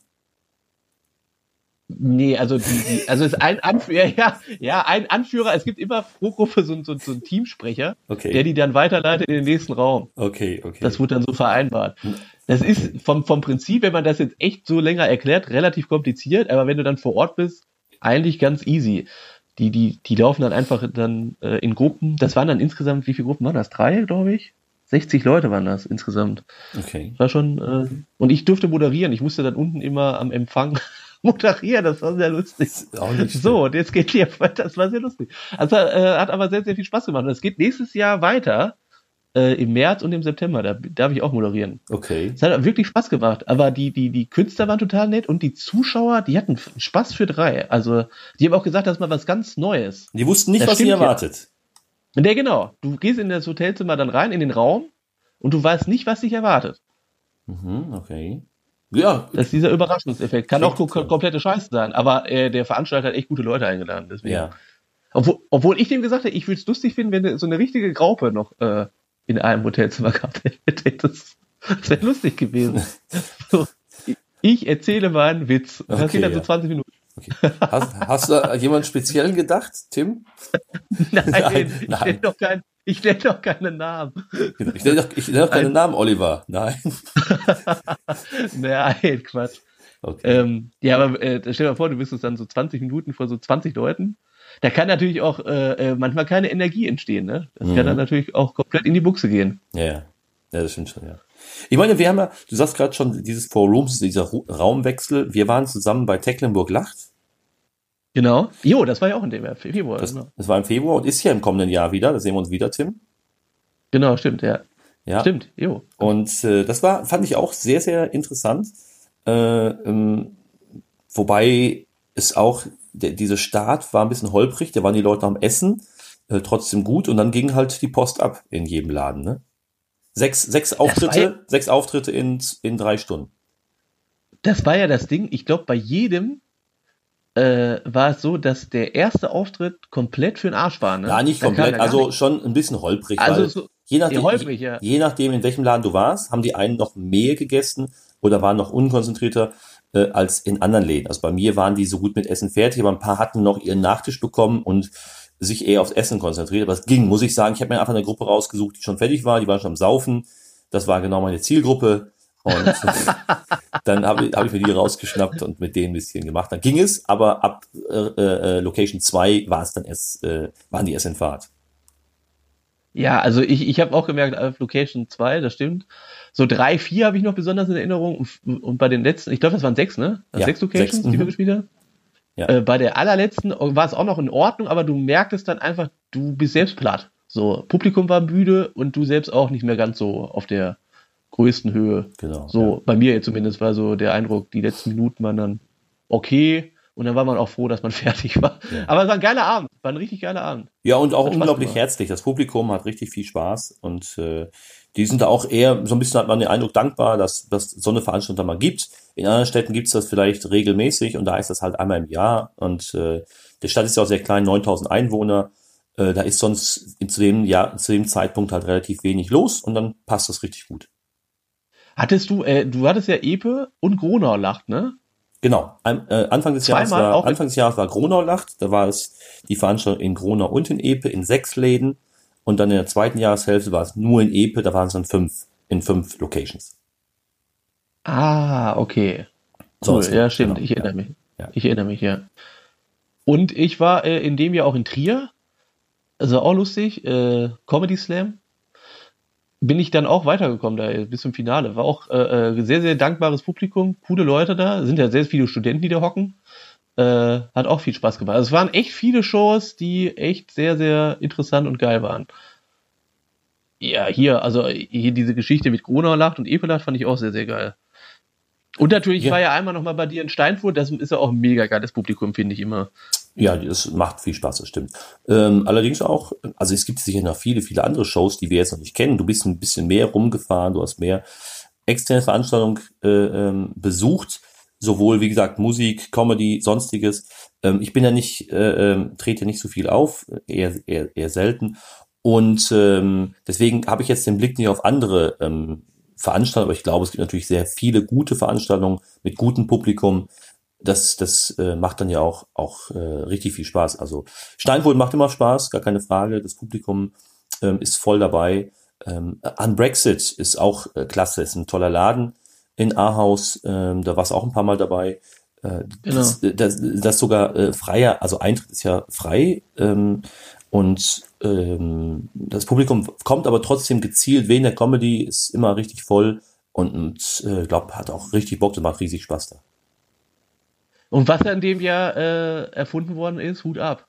Nee, also die, die, also ist ein Anführer, ja, ja, ein Anführer, es gibt immer pro Gruppe so, so, so einen Teamsprecher, okay. der die dann weiterleitet in den nächsten Raum. Okay, okay. Das wird dann so vereinbart. Das ist vom, vom Prinzip, wenn man das jetzt echt so länger erklärt, relativ kompliziert, aber wenn du dann vor Ort bist, eigentlich ganz easy. Die, die, die laufen dann einfach dann äh, in Gruppen. Das waren dann insgesamt, wie viele Gruppen waren das? Drei, glaube ich? 60 Leute waren das insgesamt. Okay. War schon, äh, und ich durfte moderieren. Ich musste dann unten immer am Empfang moderieren. Das war sehr lustig. so, und jetzt geht hier weiter. Das war sehr lustig. Also äh, hat aber sehr, sehr viel Spaß gemacht. Und es geht nächstes Jahr weiter. Äh, Im März und im September, da darf ich auch moderieren. Okay. Es hat wirklich Spaß gemacht. Aber die, die, die Künstler waren total nett und die Zuschauer, die hatten Spaß für drei. Also, die haben auch gesagt, das ist mal was ganz Neues. Die wussten nicht, das was sie erwartet. Ja. Ja, genau. Du gehst in das Hotelzimmer dann rein, in den Raum, und du weißt nicht, was dich erwartet. Mhm, okay. Ja. Das ist dieser Überraschungseffekt. Kann auch kom komplette Scheiße sein, aber äh, der Veranstalter hat echt gute Leute eingeladen. Deswegen. Ja. Obwohl, obwohl ich dem gesagt hätte, ich würde es lustig finden, wenn so eine richtige Graupe noch äh, in einem Hotelzimmer gehabt hätte. Das, das wäre lustig gewesen. so, ich erzähle mal einen Witz. Das okay, geht dann ja. so 20 Minuten. Okay. Hast, hast du jemand speziell gedacht, Tim? nein, nein, ich nenne doch, kein, nenn doch keine Namen. Genau, ich nenne doch, ich nenn doch keinen Namen, Oliver. Nein. nein, Quatsch. Okay. Ähm, ja, aber äh, stell dir mal vor, du bist uns dann so 20 Minuten vor so 20 Leuten. Da kann natürlich auch äh, äh, manchmal keine Energie entstehen. Ne? Das mhm. kann dann natürlich auch komplett in die Buchse gehen. Ja, ja, das stimmt schon, ja. Ich meine, wir haben ja, du sagst gerade schon, dieses Four Rooms, dieser Raumwechsel. Wir waren zusammen bei Tecklenburg Lacht. Genau. Jo, das war ja auch in dem Februar. Das, genau. das war im Februar und ist ja im kommenden Jahr wieder. Da sehen wir uns wieder, Tim. Genau, stimmt, ja. Ja. Stimmt, jo. Und äh, das war, fand ich auch sehr, sehr interessant. Äh, ähm, wobei es auch, der, dieser Start war ein bisschen holprig, da waren die Leute am Essen, äh, trotzdem gut und dann ging halt die Post ab in jedem Laden, ne? Sechs, sechs Auftritte, ja, sechs Auftritte in, in drei Stunden. Das war ja das Ding. Ich glaube, bei jedem äh, war es so, dass der erste Auftritt komplett für den Arsch war. Ne? Ja, nicht komplett, also nicht. schon ein bisschen holprig. Also so, je, nachdem, holprig, ja. je nachdem, in welchem Laden du warst, haben die einen noch mehr gegessen oder waren noch unkonzentrierter äh, als in anderen Läden. Also bei mir waren die so gut mit Essen fertig, aber ein paar hatten noch ihren Nachtisch bekommen und sich eher aufs Essen konzentriert. Aber es ging, muss ich sagen. Ich habe mir einfach eine Gruppe rausgesucht, die schon fertig war, die waren schon am Saufen. Das war genau meine Zielgruppe. Und dann habe ich, hab ich mir die rausgeschnappt und mit denen ein bisschen gemacht. Dann ging es, aber ab äh, äh, Location 2 war es dann erst, äh, waren die erst in Fahrt. Ja, also ich, ich habe auch gemerkt, auf Location 2, das stimmt. So drei, vier habe ich noch besonders in Erinnerung. Und, und bei den letzten, ich glaube, das waren sechs, ne? Ja, sechs Locations, sechs, die wir mhm. gespielt haben. Ja. Äh, bei der allerletzten war es auch noch in Ordnung, aber du merktest dann einfach, du bist selbst platt. So, Publikum war müde und du selbst auch nicht mehr ganz so auf der größten Höhe. Genau. So, bei mir jetzt zumindest war so der Eindruck, die letzten Minuten waren dann okay und dann war man auch froh, dass man fertig war. Ja. Aber es war ein geiler Abend, war ein richtig geiler Abend. Ja, und auch unglaublich gemacht. herzlich. Das Publikum hat richtig viel Spaß und äh, die sind da auch eher, so ein bisschen hat man den Eindruck, dankbar, dass dass so eine Veranstaltung mal gibt. In anderen Städten gibt's das vielleicht regelmäßig und da ist das halt einmal im Jahr. Und äh, die Stadt ist ja auch sehr klein, 9000 Einwohner. Äh, da ist sonst zu dem, Jahr, zu dem Zeitpunkt halt relativ wenig los und dann passt das richtig gut. Hattest du, äh, du hattest ja Epe und Gronau lacht, ne? Genau. An, äh, Anfang des Jahres war, auch- Anfang des Jahres war Gronau-Lacht. Da war es die Veranstaltung in Gronau und in Epe in sechs Läden. Und dann in der zweiten Jahreshälfte war es nur in Epe. Da waren es dann fünf, in fünf Locations. Ah, okay. So Cool, es. ja, stimmt, Genau, ich erinnere mich. Ja. Ich erinnere mich, ja. Und ich war äh, in dem Jahr auch in Trier. Also auch lustig, äh, Comedy Slam. Bin ich dann auch weitergekommen da bis zum Finale. War auch äh, äh, sehr, sehr dankbares Publikum, coole Leute da. Sind ja sehr viele Studenten, die da hocken. Äh, hat auch viel Spaß gemacht. Also es waren echt viele Shows, die echt sehr, sehr interessant und geil waren. Ja, hier, also hier diese Geschichte mit Gronau lacht und Epe lacht fand ich auch sehr, sehr geil. Und natürlich Ja. war ja einmal noch mal bei dir in Steinfurt, das ist ja auch ein mega geiles Publikum, finde ich immer. Ja, das macht viel Spaß, das stimmt. Ähm, allerdings auch, also es gibt sicher noch viele, viele andere Shows, die wir jetzt noch nicht kennen. Du bist ein bisschen mehr rumgefahren, du hast mehr externe Veranstaltungen äh, ähm, besucht, sowohl wie gesagt Musik, Comedy, sonstiges. Ähm, ich bin ja nicht, äh, ähm, trete nicht so viel auf, eher, eher, eher selten. Und ähm, deswegen habe ich jetzt den Blick nicht auf andere ähm, Veranstaltungen, aber ich glaube, es gibt natürlich sehr viele gute Veranstaltungen mit gutem Publikum, das, das äh, macht dann ja auch, auch äh, richtig viel Spaß. Also Steinwohl macht immer Spaß, gar keine Frage. Das Publikum ähm, ist voll dabei. Ähm, an Brexit ist auch äh, klasse, ist ein toller Laden in Ahaus. Ähm, da war es auch ein paar Mal dabei. Äh, das, das, das sogar äh, freier, also Eintritt ist ja frei. Ähm, und ähm, das Publikum kommt aber trotzdem gezielt wegen der Comedy, ist immer richtig voll und, und äh, glaube, hat auch richtig Bock, das macht riesig Spaß da. Und was in dem Jahr äh, erfunden worden ist, Hut ab.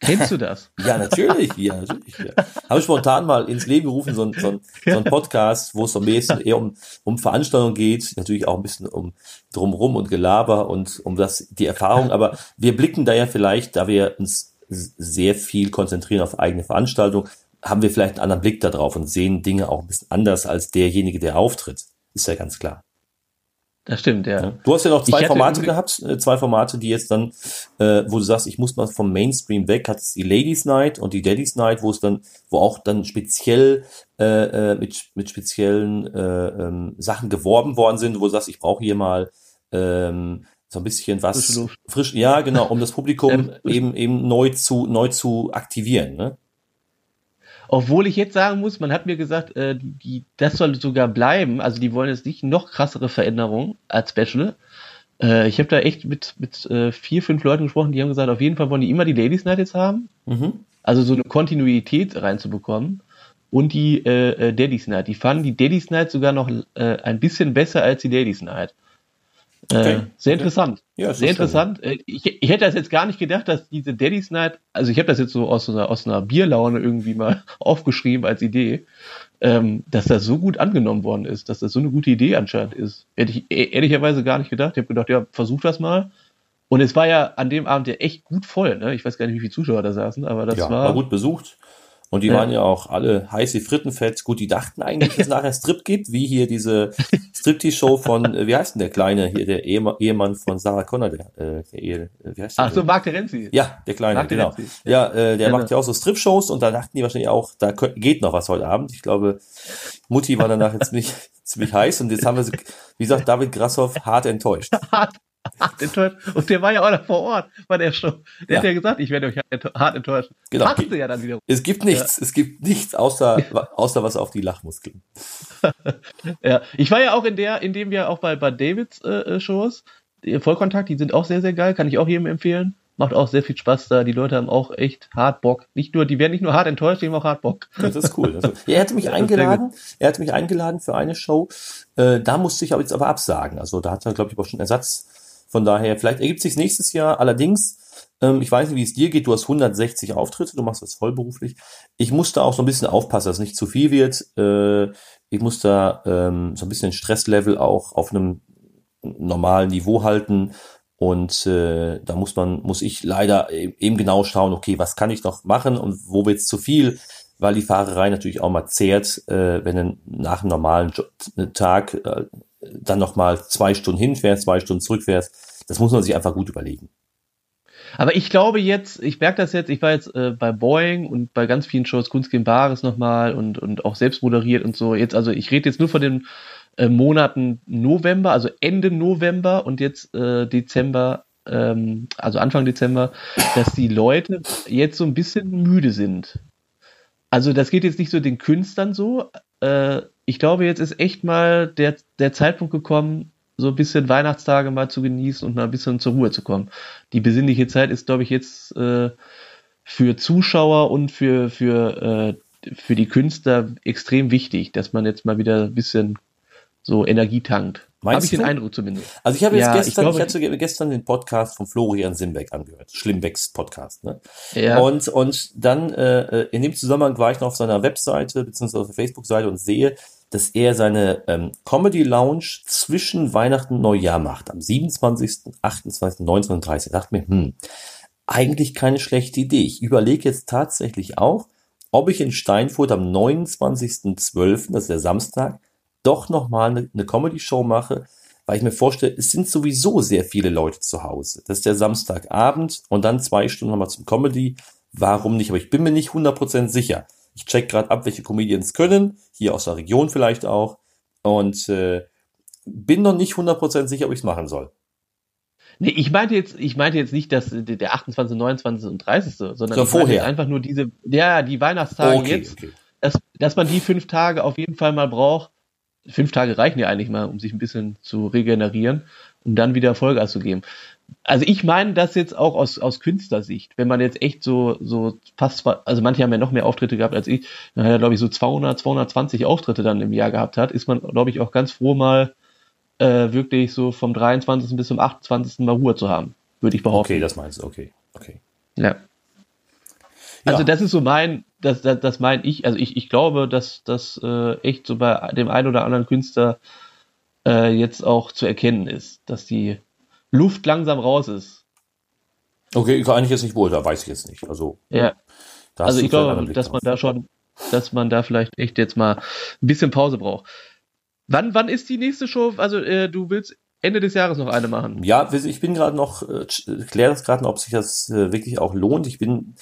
Kennst du das? Ja, natürlich, ja, natürlich. Ja. Habe ich spontan mal ins Leben gerufen, so ein, so ein, so ein Podcast, wo es so ein bisschen eher um, um Veranstaltungen geht, natürlich auch ein bisschen um drumrum und Gelaber und um das, die Erfahrung, aber wir blicken da ja vielleicht, da wir uns sehr viel konzentrieren auf eigene Veranstaltungen, haben wir vielleicht einen anderen Blick da drauf und sehen Dinge auch ein bisschen anders als derjenige, der auftritt. Ist ja ganz klar. Das stimmt, ja. Du hast ja noch zwei Formate gehabt, äh, zwei Formate, die jetzt dann, äh, wo du sagst, ich muss mal vom Mainstream weg, hat es die Ladies Night und die Daddies Night, wo es dann, wo auch dann speziell äh, äh, mit, mit speziellen äh, ähm, Sachen geworben worden sind, wo du sagst, ich brauche hier mal ähm, so ein bisschen was frisch, ja genau, um das Publikum Ähm, eben eben neu zu neu zu aktivieren, ne? Obwohl ich jetzt sagen muss, man hat mir gesagt, äh, die, das soll sogar bleiben. Also die wollen jetzt nicht noch krassere Veränderungen als Special. Äh, ich habe da echt mit, mit äh, vier, fünf Leuten gesprochen, die haben gesagt, auf jeden Fall wollen die immer die Ladies Night jetzt haben. Mhm. Also so eine Kontinuität reinzubekommen. Und die äh, äh, Daddy's Night. Die fanden die Daddy's Night sogar noch äh, ein bisschen besser als die Ladies Night. Äh, Okay. Sehr interessant. Ja, Sehr schön. interessant. Äh, Ich, ich hätte das jetzt gar nicht gedacht, dass diese Daddy's Night, also ich habe das jetzt so aus einer, aus einer Bierlaune irgendwie mal aufgeschrieben als Idee, ähm, dass das so gut angenommen worden ist, dass das so eine gute Idee anscheinend ist. Hätte ich e- ehrlicherweise gar nicht gedacht. Ich habe gedacht, ja, versuch das mal. Und es war ja an dem Abend ja echt gut voll. Ne? Ich weiß gar nicht, wie viele Zuschauer da saßen, aber das ja, war, war gut besucht. Und die Ja. waren ja auch alle heiß wie Frittenfett. Gut, die dachten eigentlich, dass es nachher Strip gibt, wie hier diese Striptease-Show von, äh, wie heißt denn der Kleine, hier der Ehemann, von Sarah Connor, der, äh, der Ehe, äh, wie heißt der? Ach so, Marc Terenzi. ja, der Kleine, Marc genau. Terenzi. Ja, äh, der Ja, macht ja auch so Strip-Shows und da dachten die wahrscheinlich auch, da geht noch was heute Abend. Ich glaube, Mutti war danach jetzt ziemlich, ziemlich heiß und jetzt haben wir, sie, wie gesagt, David Grassoff hart enttäuscht. hart, hart enttäuscht. Und der war ja auch noch vor Ort bei der Show. Der Ja. hat ja gesagt, ich werde euch hart- enttäuschen. Genau. Passte ja dann wiederum. Es gibt nichts, es gibt nichts außer, außer was auf die Lachmuskeln. Ja. Ich war ja auch in der, in dem wir auch bei, bei Davids äh, äh, Shows, die Vollkontakt, die sind auch sehr, sehr geil, kann ich auch jedem empfehlen. Macht auch sehr viel Spaß da. Die Leute haben auch echt hart Bock. Nicht nur, die werden nicht nur hart enttäuscht, die haben auch hart Bock. Das ist cool. Das ist, er hatte mich eingeladen. Er hatte mich eingeladen für eine Show. Äh, da musste ich aber jetzt aber absagen. Also da hat er, glaube ich, auch schon Ersatz. Von daher, vielleicht ergibt sich nächstes Jahr. Allerdings, ähm, ich weiß nicht, wie es dir geht. Du hast 160 Auftritte. Du machst das vollberuflich. Ich musste auch so ein bisschen aufpassen, dass es nicht zu viel wird. Äh, ich muss da ähm, so ein bisschen Stresslevel auch auf einem normalen Niveau halten und äh, da muss man, muss ich leider e-, eben genau schauen, okay, was kann ich noch machen und wo wird es zu viel, weil die Fahrerei natürlich auch mal zehrt, äh, wenn du nach einem normalen äh, Tag äh, dann nochmal zwei Stunden hinfährst, zwei Stunden zurückfährst. Das muss man sich einfach gut überlegen. Aber ich glaube jetzt, ich merke das jetzt, ich war jetzt äh, bei Boeing und bei ganz vielen Shows, Kunst gegen Bares nochmal und, und auch selbst moderiert und so. Jetzt, also ich rede jetzt nur von den äh, Monaten November, also Ende November und jetzt äh, Dezember, ähm, also Anfang Dezember, dass die Leute jetzt so ein bisschen müde sind. Also das geht jetzt nicht so den Künstlern so. Äh, ich glaube, jetzt ist echt mal der, der Zeitpunkt gekommen, so ein bisschen Weihnachtstage mal zu genießen und mal ein bisschen zur Ruhe zu kommen. Die besinnliche Zeit ist, glaube ich, jetzt äh, für Zuschauer und für, für, äh, für die Künstler extrem wichtig, dass man jetzt mal wieder ein bisschen so Energie tankt. Habe ich den Eindruck zumindest. Also ich habe jetzt ja, gestern, ich, glaube, ich hatte gestern den Podcast von Florian Simbeck angehört, Schlimmbecks Podcast. Ne? Ja. Und und dann äh, in dem Zusammenhang war ich noch auf seiner Webseite beziehungsweise auf der Facebook-Seite und sehe, dass er seine ähm, Comedy Lounge zwischen Weihnachten und Neujahr macht, am 27., 28., 19. und 30. Ich dachte mir, hm, eigentlich keine schlechte Idee. Ich überlege jetzt tatsächlich auch, ob ich in Steinfurt am 29.12., das ist der Samstag, doch nochmal eine, eine Comedy-Show mache, weil ich mir vorstelle, es sind sowieso sehr viele Leute zu Hause. Das ist der Samstagabend und dann zwei Stunden nochmal zum Comedy. Warum nicht? Aber ich bin mir nicht 100% sicher. Ich check gerade ab, welche Comedians können, hier aus der Region vielleicht auch. Und äh, bin noch nicht 100% sicher, ob ich es machen soll. Nee, ich meinte jetzt, ich meinte jetzt nicht, dass der 28., 29. und 30., sondern so, vorher. einfach nur diese, ja, die Weihnachtstage okay, jetzt, okay. Dass, dass man die fünf Tage auf jeden Fall mal braucht, fünf Tage reichen ja eigentlich mal, um sich ein bisschen zu regenerieren, um dann wieder Vollgas zu geben. Also ich meine das jetzt auch aus, aus Künstlersicht, wenn man jetzt echt so, so fast, also manche haben ja noch mehr Auftritte gehabt als ich, dann hat er glaube ich so 200, 220 Auftritte dann im Jahr gehabt hat, ist man glaube ich auch ganz froh mal äh, wirklich so vom 23. bis zum 28. mal Ruhe zu haben, würde ich behaupten. Okay, das meinst du, okay, okay. Ja. Also ja. das ist so mein, das, das, das meine ich, also ich, ich glaube, dass das äh, echt so bei dem einen oder anderen Künstler äh, jetzt auch zu erkennen ist, dass die Luft langsam raus ist. Okay, kann ich jetzt nicht wohl, da weiß ich jetzt nicht. Also, ja. Also ich glaube, dass man da schon, dass man da vielleicht echt jetzt mal ein bisschen Pause braucht. Wann, wann ist die nächste Show? Also äh, du willst Ende des Jahres noch eine machen. Ja, ich bin gerade noch, äh, kläre das gerade noch, ob sich das äh, wirklich auch lohnt. Ich bin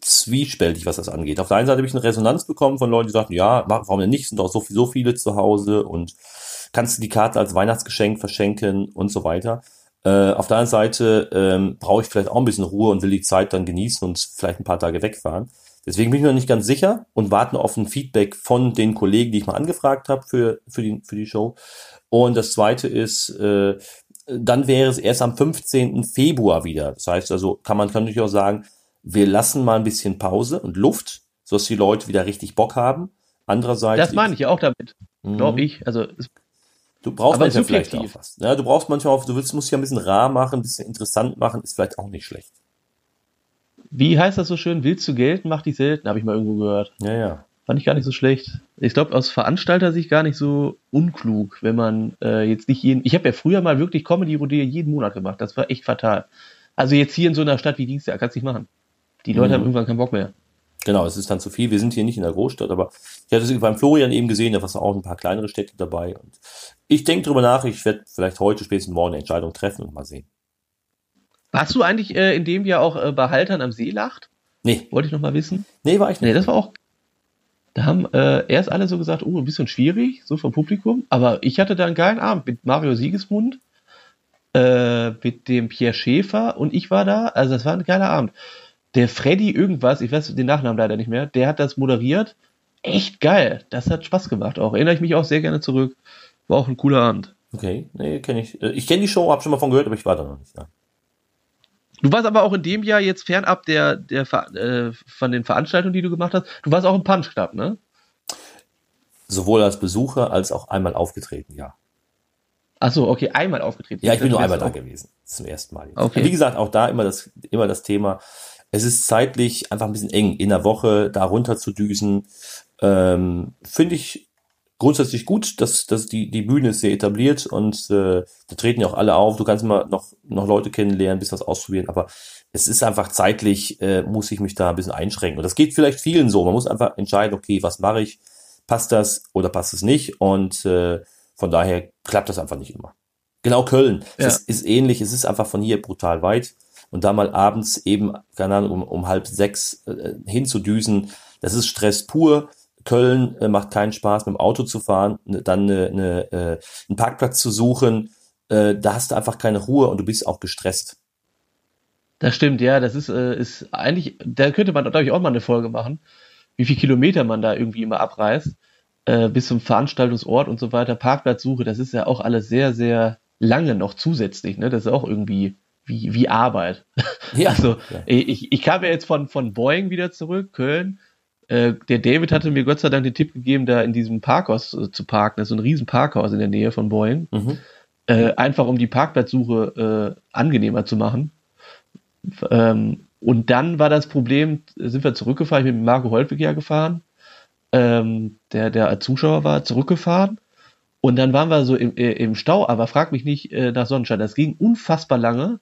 zwiespältig, was das angeht. Auf der einen Seite habe ich eine Resonanz bekommen von Leuten, die sagten, ja, warum denn nicht? Sind doch so, so viele zu Hause und kannst du die Karte als Weihnachtsgeschenk verschenken und so weiter. Äh, auf der anderen Seite ähm, brauche ich vielleicht auch ein bisschen Ruhe und will die Zeit dann genießen und vielleicht ein paar Tage wegfahren. Deswegen bin ich mir noch nicht ganz sicher und warte auf ein Feedback von den Kollegen, die ich mal angefragt habe für, für, die, für die Show. Und das zweite ist, äh, dann wäre es erst am 15. Februar wieder. Das heißt also, kann man kann natürlich auch sagen, wir lassen mal ein bisschen Pause und Luft, sodass die Leute wieder richtig Bock haben. Andererseits. Das meine ich ja auch damit. Mhm. Glaube ich. Also, du brauchst manchmal vielleicht auch was. Ja, du brauchst manchmal auch, du willst, musst ja ein bisschen rar machen, ein bisschen interessant machen, ist vielleicht auch nicht schlecht. Wie heißt das so schön? Willst du Geld, mach dich selten, habe ich mal irgendwo gehört. Ja, ja. Fand ich gar nicht so schlecht. Ich glaube, aus Veranstalter-Sicht gar nicht so unklug, wenn man äh, jetzt nicht jeden. Ich habe ja früher mal wirklich Comedy-Rodeo jeden Monat gemacht. Das war echt fatal. Also jetzt hier in so einer Stadt wie Dienstag kannst du nicht machen. Die Leute mhm. haben irgendwann keinen Bock mehr. Genau, es ist dann zu viel. Wir sind hier nicht in der Großstadt, aber ich hatte es beim Florian eben gesehen, da waren auch ein paar kleinere Städte dabei. Und ich denke drüber nach, ich werde vielleicht heute spätestens morgen eine Entscheidung treffen und mal sehen. Warst du eigentlich äh, in dem Jahr auch äh, bei Haltern am See lacht? Nee. Wollte ich noch mal wissen. Nee, war ich nicht. Nee, das war auch da haben äh, erst alle so gesagt, oh, ein bisschen schwierig, so vom Publikum. Aber ich hatte da einen geilen Abend mit Mario Siegesmund, äh, mit dem Pierre Schäfer und ich war da. Also das war ein geiler Abend. Der Freddy irgendwas, ich weiß den Nachnamen leider nicht mehr, der hat das moderiert. Echt geil. Das hat Spaß gemacht auch. Erinnere ich mich auch sehr gerne zurück. War auch ein cooler Abend. Okay, nee, kenne ich. Äh, ich kenne die Show, habe schon mal von gehört, aber ich war da noch nicht da. Du warst aber auch in dem Jahr jetzt fernab der, der, äh, von den Veranstaltungen, die du gemacht hast. Du warst auch im Punch Club, ne? Sowohl als Besucher als auch einmal aufgetreten, ja. Ach so, okay, einmal aufgetreten. Ja, ich bin nur einmal da gewesen. Zum ersten Mal. Okay. Wie gesagt, auch da immer das, immer das Thema. Es ist zeitlich einfach ein bisschen eng, in der Woche da runter zu düsen. Ähm, Finde ich grundsätzlich gut, dass, dass die, die Bühne ist sehr etabliert und äh, da treten ja auch alle auf. Du kannst immer noch, noch Leute kennenlernen, ein bisschen was ausprobieren, aber es ist einfach zeitlich, äh, muss ich mich da ein bisschen einschränken. Und das geht vielleicht vielen so. Man muss einfach entscheiden, okay, was mache ich? Passt das oder passt es nicht? Und äh, von daher klappt das einfach nicht immer. Genau Köln. Ja. Es ist ähnlich. Es ist einfach von hier brutal weit. Und da mal abends eben, keine Ahnung, um, um halb sechs äh, hinzudüsen, das ist Stress pur. Köln äh, macht keinen Spaß, mit dem Auto zu fahren, ne, dann eine, eine, äh, einen Parkplatz zu suchen. Äh, da hast du einfach keine Ruhe und du bist auch gestresst. Das stimmt, ja. Das ist, äh, ist eigentlich, da könnte man, glaube ich, auch mal eine Folge machen, wie viel Kilometer man da irgendwie immer abreißt äh, bis zum Veranstaltungsort und so weiter, Parkplatzsuche, das ist ja auch alles sehr, sehr lange noch zusätzlich. Ne? Das ist auch irgendwie wie, wie Arbeit. Ja, also ja. Ich, ich kam ja jetzt von, von Boeing wieder zurück, Köln. Äh, der David hatte mir Gott sei Dank den Tipp gegeben, da in diesem Parkhaus äh, zu parken. Das ist so ein riesen Parkhaus in der Nähe von Boeing. Mhm. Äh, einfach um die Parkplatzsuche äh, angenehmer zu machen. Ähm, und dann war das Problem, sind wir zurückgefahren, ich bin mit Marco Holtwig ja gefahren ähm, der, der Zuschauer war, zurückgefahren. Und dann waren wir so im, im Stau, aber frag mich nicht nach Sonnenschein. Das ging unfassbar lange,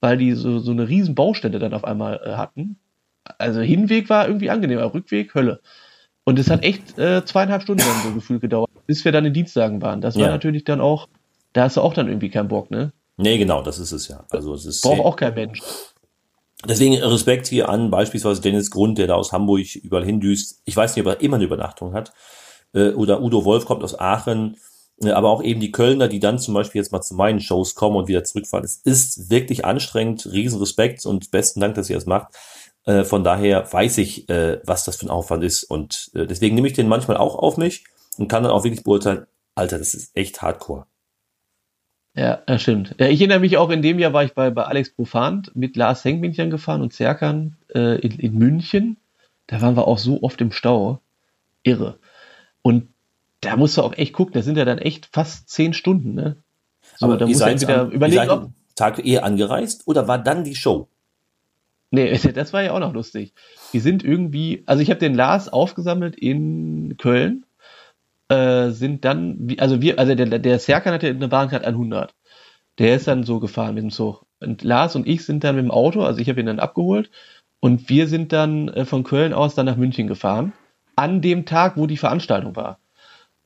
weil die so, so eine riesen Baustelle dann auf einmal hatten. Also Hinweg war irgendwie angenehmer, Rückweg Hölle. Und es hat echt äh, zweieinhalb Stunden dann so gefühlt gedauert, bis wir dann in Dienstagen waren. Das war ja. natürlich dann auch, da hast du auch dann irgendwie keinen Bock, ne? Nee, genau, das ist es ja. Also es ist braucht auch kein Mensch. Deswegen Respekt hier an beispielsweise Dennis Grund, der da aus Hamburg überall hindüst. Ich weiß nicht, ob er immer eine Übernachtung hat. Äh, oder Udo Wolf kommt aus Aachen. Äh, aber auch eben die Kölner, die dann zum Beispiel jetzt mal zu meinen Shows kommen und wieder zurückfahren. Es ist wirklich anstrengend. Riesenrespekt und besten Dank, dass ihr das macht. Äh, von daher weiß ich, was das für ein Aufwand ist. Und deswegen nehme ich den manchmal auch auf mich und kann dann auch wirklich beurteilen, Alter, das ist echt hardcore. Ja, das stimmt. Ja, ich erinnere mich auch, in dem Jahr war ich bei, bei Alex Profant mit Lars Henkmännchen gefahren und Zerkan äh, in, in München. Da waren wir auch so oft im Stau. Irre. Und da musst du auch echt gucken, das sind ja dann echt fast zehn Stunden, ne? So, Aber da musst du wieder an, überlegen, ob. Tag eher angereist oder war dann die Show? Nee, das war ja auch noch lustig. Wir sind irgendwie, also ich habe den Lars aufgesammelt in Köln äh, sind dann, also wir, also der, der Serkan hatte eine Bahncard 100. Der ist dann so gefahren mit dem Zug. Und Lars und ich sind dann mit dem Auto, also ich habe ihn dann abgeholt und wir sind dann äh, von Köln aus dann nach München gefahren. An dem Tag, wo die Veranstaltung war.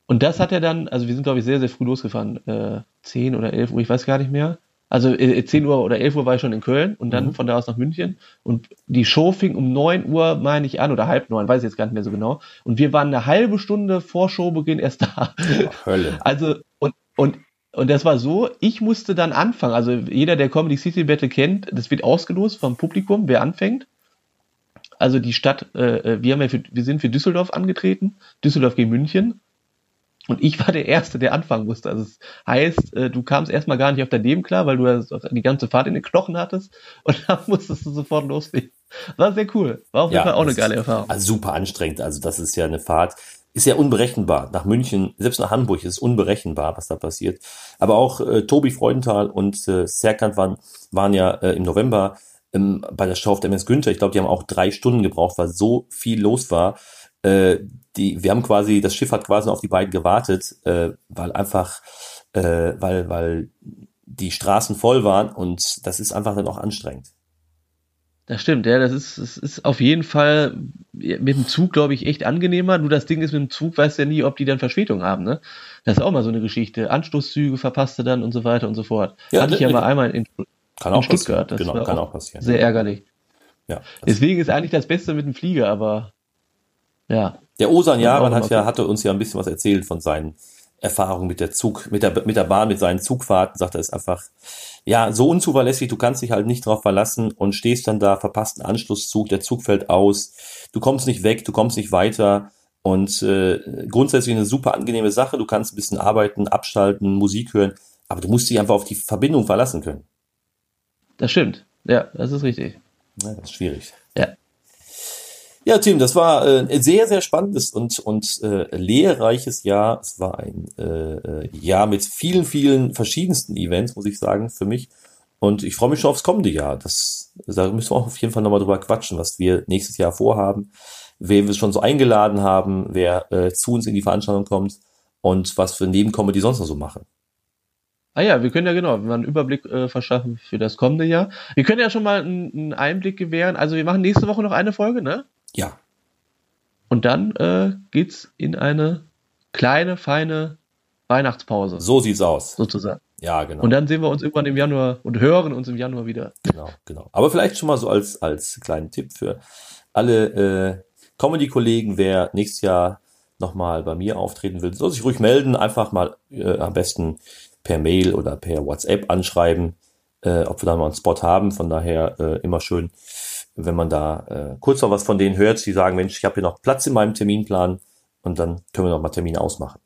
Und das hat er dann, also wir sind glaube ich sehr, sehr früh losgefahren, äh, 10 oder 11 Uhr, ich weiß gar nicht mehr also äh, 10 Uhr oder 11 Uhr war ich schon in Köln und dann mhm. von da aus nach München. Und die Show fing um 9 Uhr, meine ich, an oder halb neun, weiß ich jetzt gar nicht mehr so genau. Und wir waren eine halbe Stunde vor Showbeginn erst da. Ach, Hölle. Also, und, und, und das war so, ich musste dann anfangen. Also jeder, der Comedy City Battle kennt, das wird ausgelost vom Publikum, wer anfängt. Also die Stadt, äh, äh wir, haben ja für, wir sind für Düsseldorf angetreten, Düsseldorf gegen München. Und ich war der Erste, der anfangen musste. Also es heißt, äh, du kamst erstmal gar nicht auf dein Leben klar, weil du ja die ganze Fahrt in den Knochen hattest und dann musstest du sofort loslegen. War sehr cool. War auf jeden Fall auch eine geile Erfahrung. Also super anstrengend. Also das ist ja eine Fahrt, ist ja unberechenbar. Nach München, selbst nach Hamburg ist es unberechenbar, was da passiert. Aber auch äh, Tobi Freudenthal und äh, Serkant waren, waren ja äh, im November ähm, bei der Show auf der MS Günther. Ich glaube, die haben auch drei Stunden gebraucht, weil so viel los war. Äh, die, wir haben quasi, das Schiff hat quasi auf die beiden gewartet, äh, weil einfach, äh, weil, weil die Straßen voll waren und das ist einfach dann auch anstrengend. Das stimmt, ja, das ist, das ist auf jeden Fall mit dem Zug, glaube ich, echt angenehmer. Nur das Ding ist, mit dem Zug weißt du ja nie, ob die dann Verspätung haben, ne? Das ist auch mal so eine Geschichte. Anstoßzüge verpasste dann und so weiter und so fort. Ja, Hatte ich ja mal einmal in, kann in Stuttgart. Das genau, kann auch passieren. Sehr ärgerlich. Ja. Deswegen ist eigentlich das Beste mit dem Flieger, aber ja. Der Osan Jaran hat ja, hatte uns ja ein bisschen was erzählt von seinen Erfahrungen mit der Zug, mit der, mit der Bahn, mit seinen Zugfahrten, sagt er, ist einfach, ja, so unzuverlässig, du kannst dich halt nicht drauf verlassen und stehst dann da, verpasst einen Anschlusszug, der Zug fällt aus, du kommst nicht weg, du kommst nicht weiter und äh, grundsätzlich eine super angenehme Sache, du kannst ein bisschen arbeiten, abschalten, Musik hören, aber du musst dich einfach auf die Verbindung verlassen können. Das stimmt. Ja, das ist richtig. Ja, das ist schwierig. Ja. Tim, das war äh, ein sehr, sehr spannendes und, und äh, lehrreiches Jahr. Es war ein äh, äh, Jahr mit vielen, vielen verschiedensten Events, muss ich sagen, für mich. Und ich freue mich schon aufs kommende Jahr. Das, da müssen wir auch auf jeden Fall nochmal drüber quatschen, was wir nächstes Jahr vorhaben, wer wir schon so eingeladen haben, wer äh, zu uns in die Veranstaltung kommt und was für Nebenkommen sonst noch so machen. Ah ja, wir können ja genau einen Überblick äh, verschaffen für das kommende Jahr. Wir können ja schon mal einen, einen Einblick gewähren. Also wir machen nächste Woche noch eine Folge, ne? Ja. Und dann äh, geht's in eine kleine, feine Weihnachtspause. So sieht's aus. Sozusagen. Ja, genau. Und dann sehen wir uns irgendwann im Januar und hören uns im Januar wieder. Genau, genau. Aber vielleicht schon mal so als, als kleinen Tipp für alle äh, Comedy-Kollegen, wer nächstes Jahr nochmal bei mir auftreten will, soll sich ruhig melden. Einfach mal äh, am besten per Mail oder per WhatsApp anschreiben, äh, ob wir da mal einen Spot haben. Von daher äh, immer schön wenn man da äh, kurz noch was von denen hört, die sagen, Mensch, ich habe hier noch Platz in meinem Terminplan und dann können wir noch mal Termine ausmachen.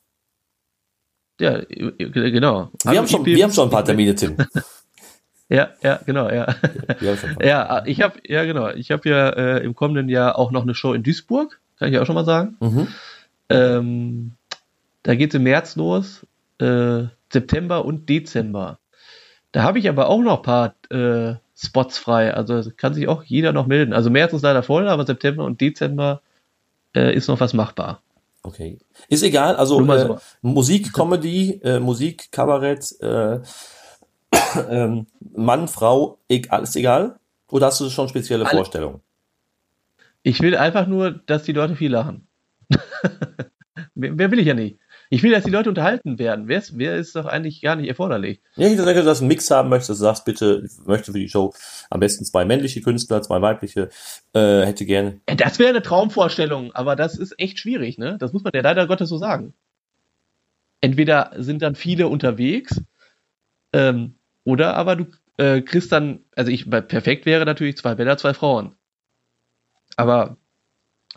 Ja, genau. Wir, haben schon, wir haben schon ein paar Termine, Tim. ja, ja, genau, ja. Ja, ich habe, ja, genau. Ich habe ja äh, im kommenden Jahr auch noch eine Show in Duisburg, kann ich auch schon mal sagen. Mhm. Ähm, da geht es im März los, äh, September und Dezember. Da habe ich aber auch noch ein paar äh, Spots frei. Also kann sich auch jeder noch melden. Also März ist leider voll, aber September und Dezember äh, ist noch was machbar. Okay. Ist egal, also äh, so. Musik, Comedy, äh, Musik, Kabarett, äh, ähm, Mann, Frau, e alles egal? Oder hast du schon spezielle Alle. Vorstellungen? Ich will einfach nur, dass die Leute viel lachen. Wer will ich ja nicht. Ich will, dass die Leute unterhalten werden. Wer ist, wer ist doch eigentlich gar nicht erforderlich. Ja, ich denke, dass du einen Mix haben möchtest. Du sagst bitte, ich möchte für die Show am besten zwei männliche Künstler, zwei weibliche, äh, hätte gerne. Das wäre eine Traumvorstellung, aber das ist echt schwierig, ne? Das muss man ja leider Gottes so sagen. Entweder sind dann viele unterwegs, ähm, oder aber du äh, kriegst dann, also ich, perfekt wäre natürlich zwei Männer, zwei Frauen. Aber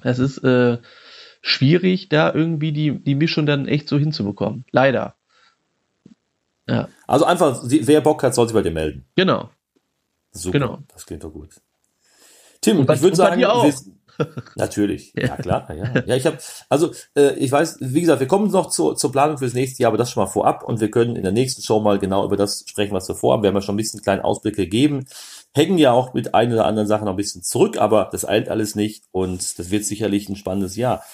das ist, äh, schwierig, da irgendwie die, die Mischung dann echt so hinzubekommen. Leider. Ja. Also einfach, wer Bock hat, soll sich bei dir melden. Genau. Super, genau. das klingt doch gut. Tim, und ich würde sagen, wir, natürlich, ja, ja klar, ja. Ja, ich habe, also äh, ich weiß, wie gesagt, wir kommen noch zur, zur Planung fürs nächste Jahr, aber das schon mal vorab und wir können in der nächsten Show mal genau über das sprechen, was wir vorhaben. Wir haben ja schon ein bisschen einen kleinen Ausblick gegeben, hängen ja auch mit ein oder anderen Sachen noch ein bisschen zurück, aber das eilt alles nicht und das wird sicherlich ein spannendes Jahr.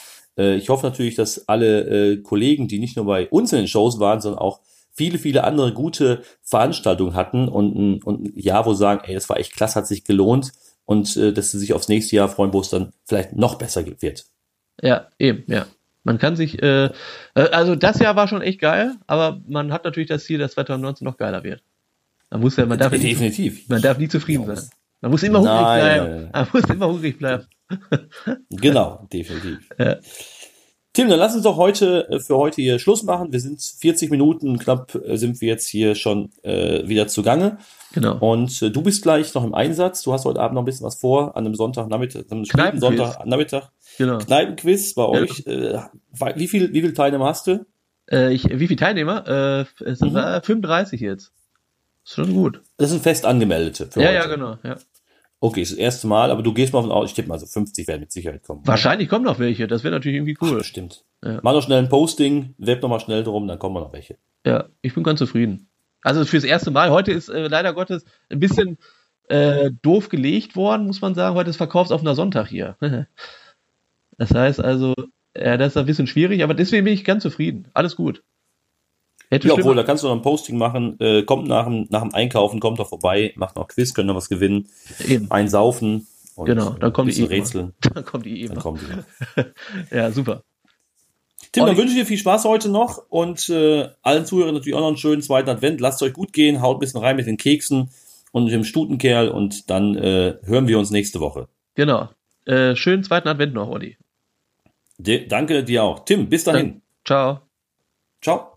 Äh, ich hoffe natürlich, dass alle äh, Kollegen, die nicht nur bei uns in den Shows waren, sondern auch viele, viele andere gute Veranstaltungen hatten und ein, und ein Jahr, wo sagen, ey, das war echt klasse, hat sich gelohnt und äh, dass sie sich aufs nächste Jahr freuen, wo es dann vielleicht noch besser wird. Ja, eben, ja. Man kann sich, äh, also das Jahr war schon echt geil, aber man hat natürlich das Ziel, dass 2019 noch geiler wird. Man muss ja, man darf definitiv. Nie, man darf nie zufrieden sein. Man muss immer hungrig nein, bleiben. Nein, nein. Man muss immer hungrig bleiben. Genau, definitiv. Ja. Tim, dann lass uns doch heute äh, für heute hier Schluss machen. Wir sind 40 Minuten knapp äh, sind wir jetzt hier schon äh, wieder zugange. Genau. Und äh, du bist gleich noch im Einsatz. Du hast heute Abend noch ein bisschen was vor an einem Sonntagnachmittag, einem späten Sonntagnachmittag. Genau. Kneipenquiz bei euch. Äh, wie viel wie viel Teilnehmer hast du? Äh, ich, wie viele Teilnehmer? Äh, es sind mhm. 35 jetzt. Ist schon gut. Das sind fest angemeldete. ja, heute. ja, genau. Ja. Okay, ist das erste Mal, aber du gehst mal von aus, ich tippe mal so 50 werden mit Sicherheit kommen. Wahrscheinlich kommen noch welche, das wäre natürlich irgendwie cool. Ach, stimmt. Ja. Mach noch schnell ein Posting, web noch mal schnell drum, dann kommen noch welche. Ja, ich bin ganz zufrieden. Also fürs erste Mal, heute ist äh, leider Gottes ein bisschen äh, doof gelegt worden, muss man sagen. Heute ist verkaufsoffener Sonntag hier. das heißt also, ja, das ist ein bisschen schwierig, aber deswegen bin ich ganz zufrieden. Alles gut. Hätte ja, obwohl, da kannst du noch ein Posting machen, äh, kommt nach dem, nach dem Einkaufen, kommt doch vorbei, macht noch Quiz, können noch was gewinnen, Eben. einsaufen. Und genau, dann kommt die Rätseln. Dann kommt die eben. Dann kommt die. ja, super. Tim, dann wünsche ich dir viel Spaß heute noch und äh, allen Zuhörern natürlich auch noch einen schönen zweiten Advent. Lasst euch gut gehen, haut ein bisschen rein mit den Keksen und dem Stutenkerl und dann äh, hören wir uns nächste Woche. Genau. Äh, schönen zweiten Advent noch, Olli. De danke dir auch. Tim, bis dahin. Dann, ciao. Ciao.